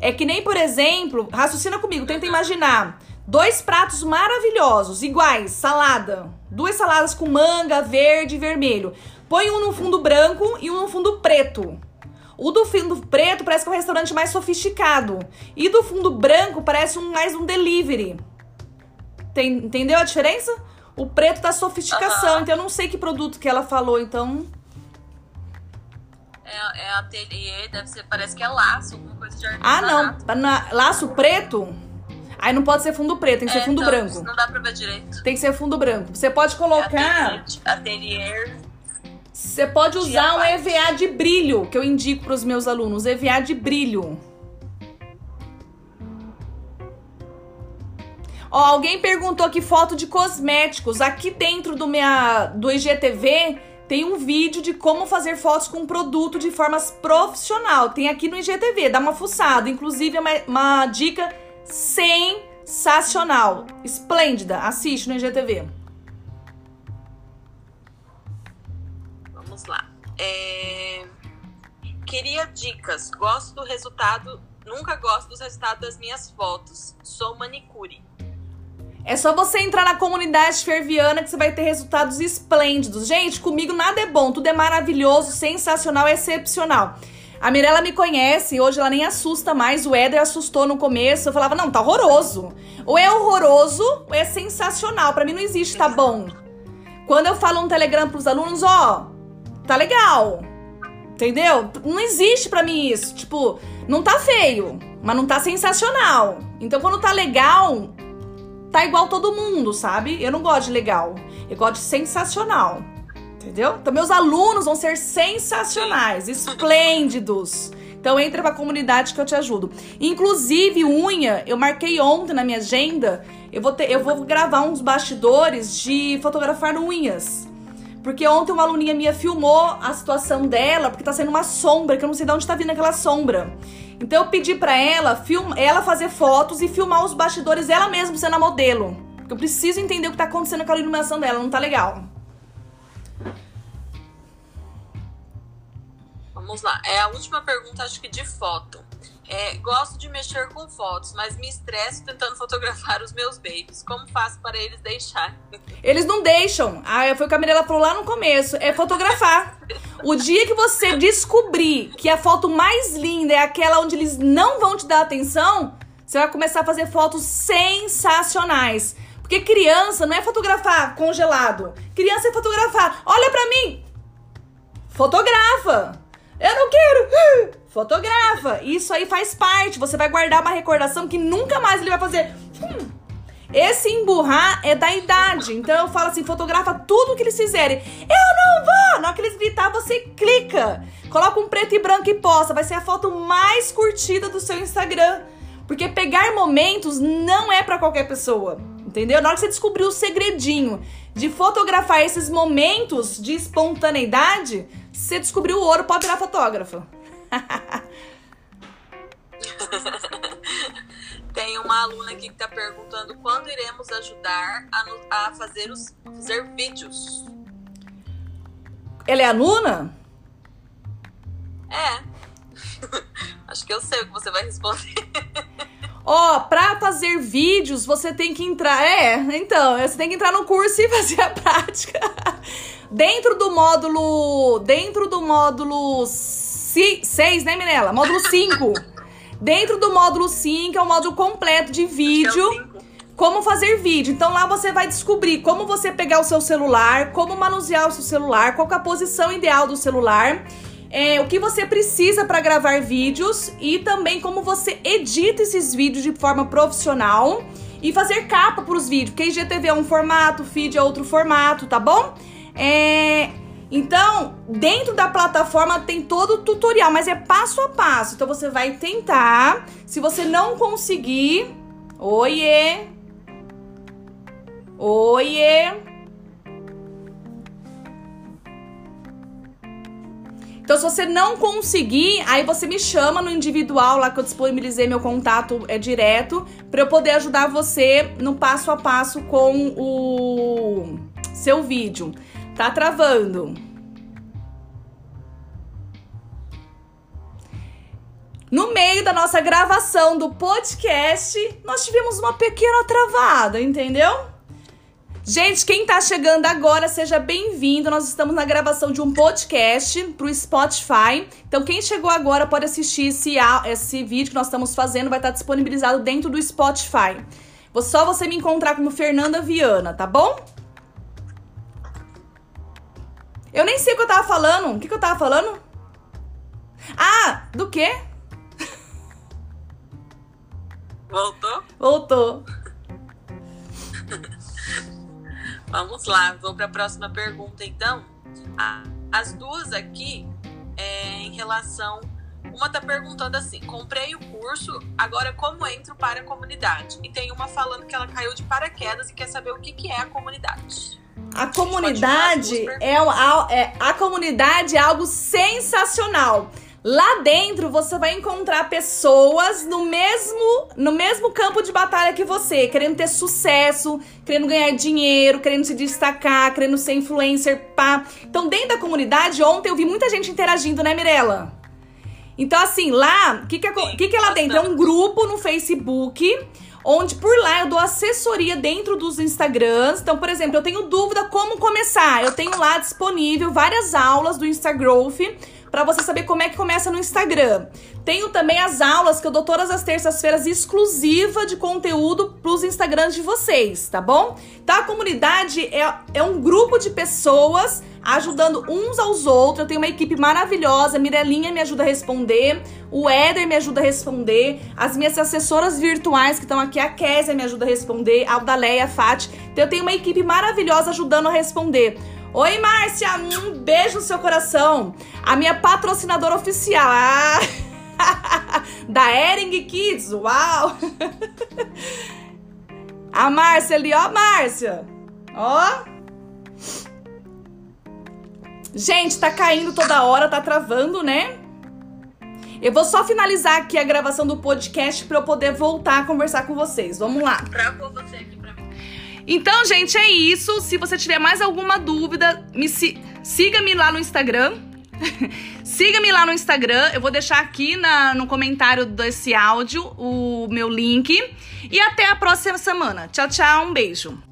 É que nem, por exemplo, raciocina comigo, tenta imaginar dois pratos maravilhosos, iguais, salada. Duas saladas com manga, verde e vermelho. Põe um no fundo branco e um no fundo preto. O do fundo preto parece que é um restaurante mais sofisticado. E do fundo branco parece um, mais um delivery. Tem, entendeu a diferença? O preto tá sofisticação, uhum. então eu não sei que produto que ela falou, então é, é ateliê, deve ser, parece que é laço, alguma coisa de Ah, não. Na, laço preto? Aí não pode ser fundo preto, tem que é, ser fundo então, branco. Não dá pra ver direito. Tem que ser fundo branco. Você pode colocar. É ateliê. Você pode usar um EVA de brilho, que eu indico para os meus alunos. EVA de brilho. Ó, alguém perguntou aqui foto de cosméticos. Aqui dentro do, minha, do IGTV tem um vídeo de como fazer fotos com produto de forma profissional. Tem aqui no IGTV, dá uma fuçada. Inclusive, é uma, uma dica sensacional. Esplêndida. Assiste no IGTV. É... Queria dicas. Gosto do resultado. Nunca gosto dos resultados das minhas fotos. Sou manicure. É só você entrar na comunidade ferviana que você vai ter resultados esplêndidos. Gente, comigo nada é bom, tudo é maravilhoso, sensacional, excepcional. A Mirella me conhece, hoje ela nem assusta mais. O Éder assustou no começo. Eu falava, não, tá horroroso. Ou é horroroso ou é sensacional. Para mim não existe tá bom. Quando eu falo um Telegram pros alunos, ó, tá legal. Entendeu? Não existe para mim isso. Tipo, não tá feio, mas não tá sensacional. Então quando tá legal, tá igual todo mundo, sabe? Eu não gosto de legal. Eu gosto de sensacional. Entendeu? Então, meus alunos vão ser sensacionais, esplêndidos. Então, entra pra comunidade que eu te ajudo. Inclusive, unha, eu marquei ontem na minha agenda. Eu vou, ter, eu vou gravar uns bastidores de fotografar unhas. Porque ontem uma aluninha minha filmou a situação dela, porque tá sendo uma sombra, que eu não sei de onde tá vindo aquela sombra. Então eu pedi para ela, film, ela fazer fotos e filmar os bastidores ela mesma sendo a modelo. Porque eu preciso entender o que tá acontecendo com a iluminação dela, não tá legal. Vamos lá. É a última pergunta, acho que de foto. É, gosto de mexer com fotos, mas me estresso tentando fotografar os meus babies. Como faço para eles deixarem? Eles não deixam. Ah, foi o que a Mirella falou lá no começo. É fotografar. o dia que você descobrir que a foto mais linda é aquela onde eles não vão te dar atenção, Você vai começar a fazer fotos sensacionais. Porque criança não é fotografar congelado. Criança é fotografar. Olha pra mim. Fotografa. Eu não quero. Fotografa. Isso aí faz parte. Você vai guardar uma recordação que nunca mais ele vai fazer. Hum. Esse emburrar é da idade. Então eu falo assim: fotografa tudo que eles fizerem. Eu não vou! Na hora que eles gritar, você clica. Coloca um preto e branco e posta. Vai ser a foto mais curtida do seu Instagram. Porque pegar momentos não é para qualquer pessoa. Entendeu? Na hora que você descobrir o segredinho de fotografar esses momentos de espontaneidade, você descobriu o ouro, pode virar fotógrafo. Tem uma aluna aqui que está perguntando quando iremos ajudar a, a fazer, os, fazer vídeos. Ela é aluna? É. Acho que eu sei o que você vai responder. Ó, oh, pra fazer vídeos, você tem que entrar. É, então, você tem que entrar no curso e fazer a prática. dentro do módulo. Dentro do módulo 6, né, Minela? Módulo 5. Dentro do módulo 5 é o módulo completo de vídeo. É como fazer vídeo. Então lá você vai descobrir como você pegar o seu celular, como manusear o seu celular, qual é a posição ideal do celular, é, o que você precisa para gravar vídeos e também como você edita esses vídeos de forma profissional e fazer capa para os vídeos. Porque IGTV é um formato, feed é outro formato, tá bom? É, então, dentro da plataforma tem todo o tutorial, mas é passo a passo. Então você vai tentar. Se você não conseguir, oiê. Oiê. Então, se você não conseguir, aí você me chama no individual lá que eu disponibilizei meu contato é direto para eu poder ajudar você no passo a passo com o seu vídeo. Tá travando. No meio da nossa gravação do podcast, nós tivemos uma pequena travada, entendeu? Gente, quem tá chegando agora, seja bem-vindo. Nós estamos na gravação de um podcast pro Spotify. Então, quem chegou agora pode assistir esse, esse vídeo que nós estamos fazendo, vai estar disponibilizado dentro do Spotify. Vou só você me encontrar como Fernanda Viana, tá bom? Eu nem sei o que eu tava falando. O que, que eu tava falando? Ah, do quê? Voltou? Voltou. Vamos lá, vou para a próxima pergunta então. As duas aqui é em relação. Uma tá perguntando assim: comprei o curso, agora como entro para a comunidade? E tem uma falando que ela caiu de paraquedas e quer saber o que, que é a comunidade. A comunidade é, é a comunidade é algo sensacional. Lá dentro você vai encontrar pessoas no mesmo no mesmo campo de batalha que você, querendo ter sucesso, querendo ganhar dinheiro, querendo se destacar, querendo ser influencer, pá. Então, dentro da comunidade, ontem eu vi muita gente interagindo, né, Mirella? Então, assim, lá, o que que, é, que que é lá dentro? É um grupo no Facebook onde por lá eu dou assessoria dentro dos Instagrams. Então, por exemplo, eu tenho dúvida como começar. Eu tenho lá disponível várias aulas do Instagrowth para você saber como é que começa no Instagram. Tenho também as aulas que eu dou todas as terças-feiras exclusiva de conteúdo para os Instagrams de vocês, tá bom? Então a comunidade é, é um grupo de pessoas ajudando uns aos outros. Eu tenho uma equipe maravilhosa. A Mirelinha me ajuda a responder, o Éder me ajuda a responder, as minhas assessoras virtuais que estão aqui, a Késia me ajuda a responder, a Aldaleia, a Fati. Então eu tenho uma equipe maravilhosa ajudando a responder. Oi, Márcia, um beijo no seu coração. A minha patrocinadora oficial. Da Ering Kids, uau! A Márcia ali, ó, Márcia. Ó. Gente, tá caindo toda hora, tá travando, né? Eu vou só finalizar aqui a gravação do podcast para eu poder voltar a conversar com vocês. Vamos lá. Travou você aqui. Então, gente, é isso. Se você tiver mais alguma dúvida, me si... siga-me lá no Instagram. siga-me lá no Instagram. Eu vou deixar aqui na, no comentário desse áudio o meu link. E até a próxima semana. Tchau, tchau. Um beijo.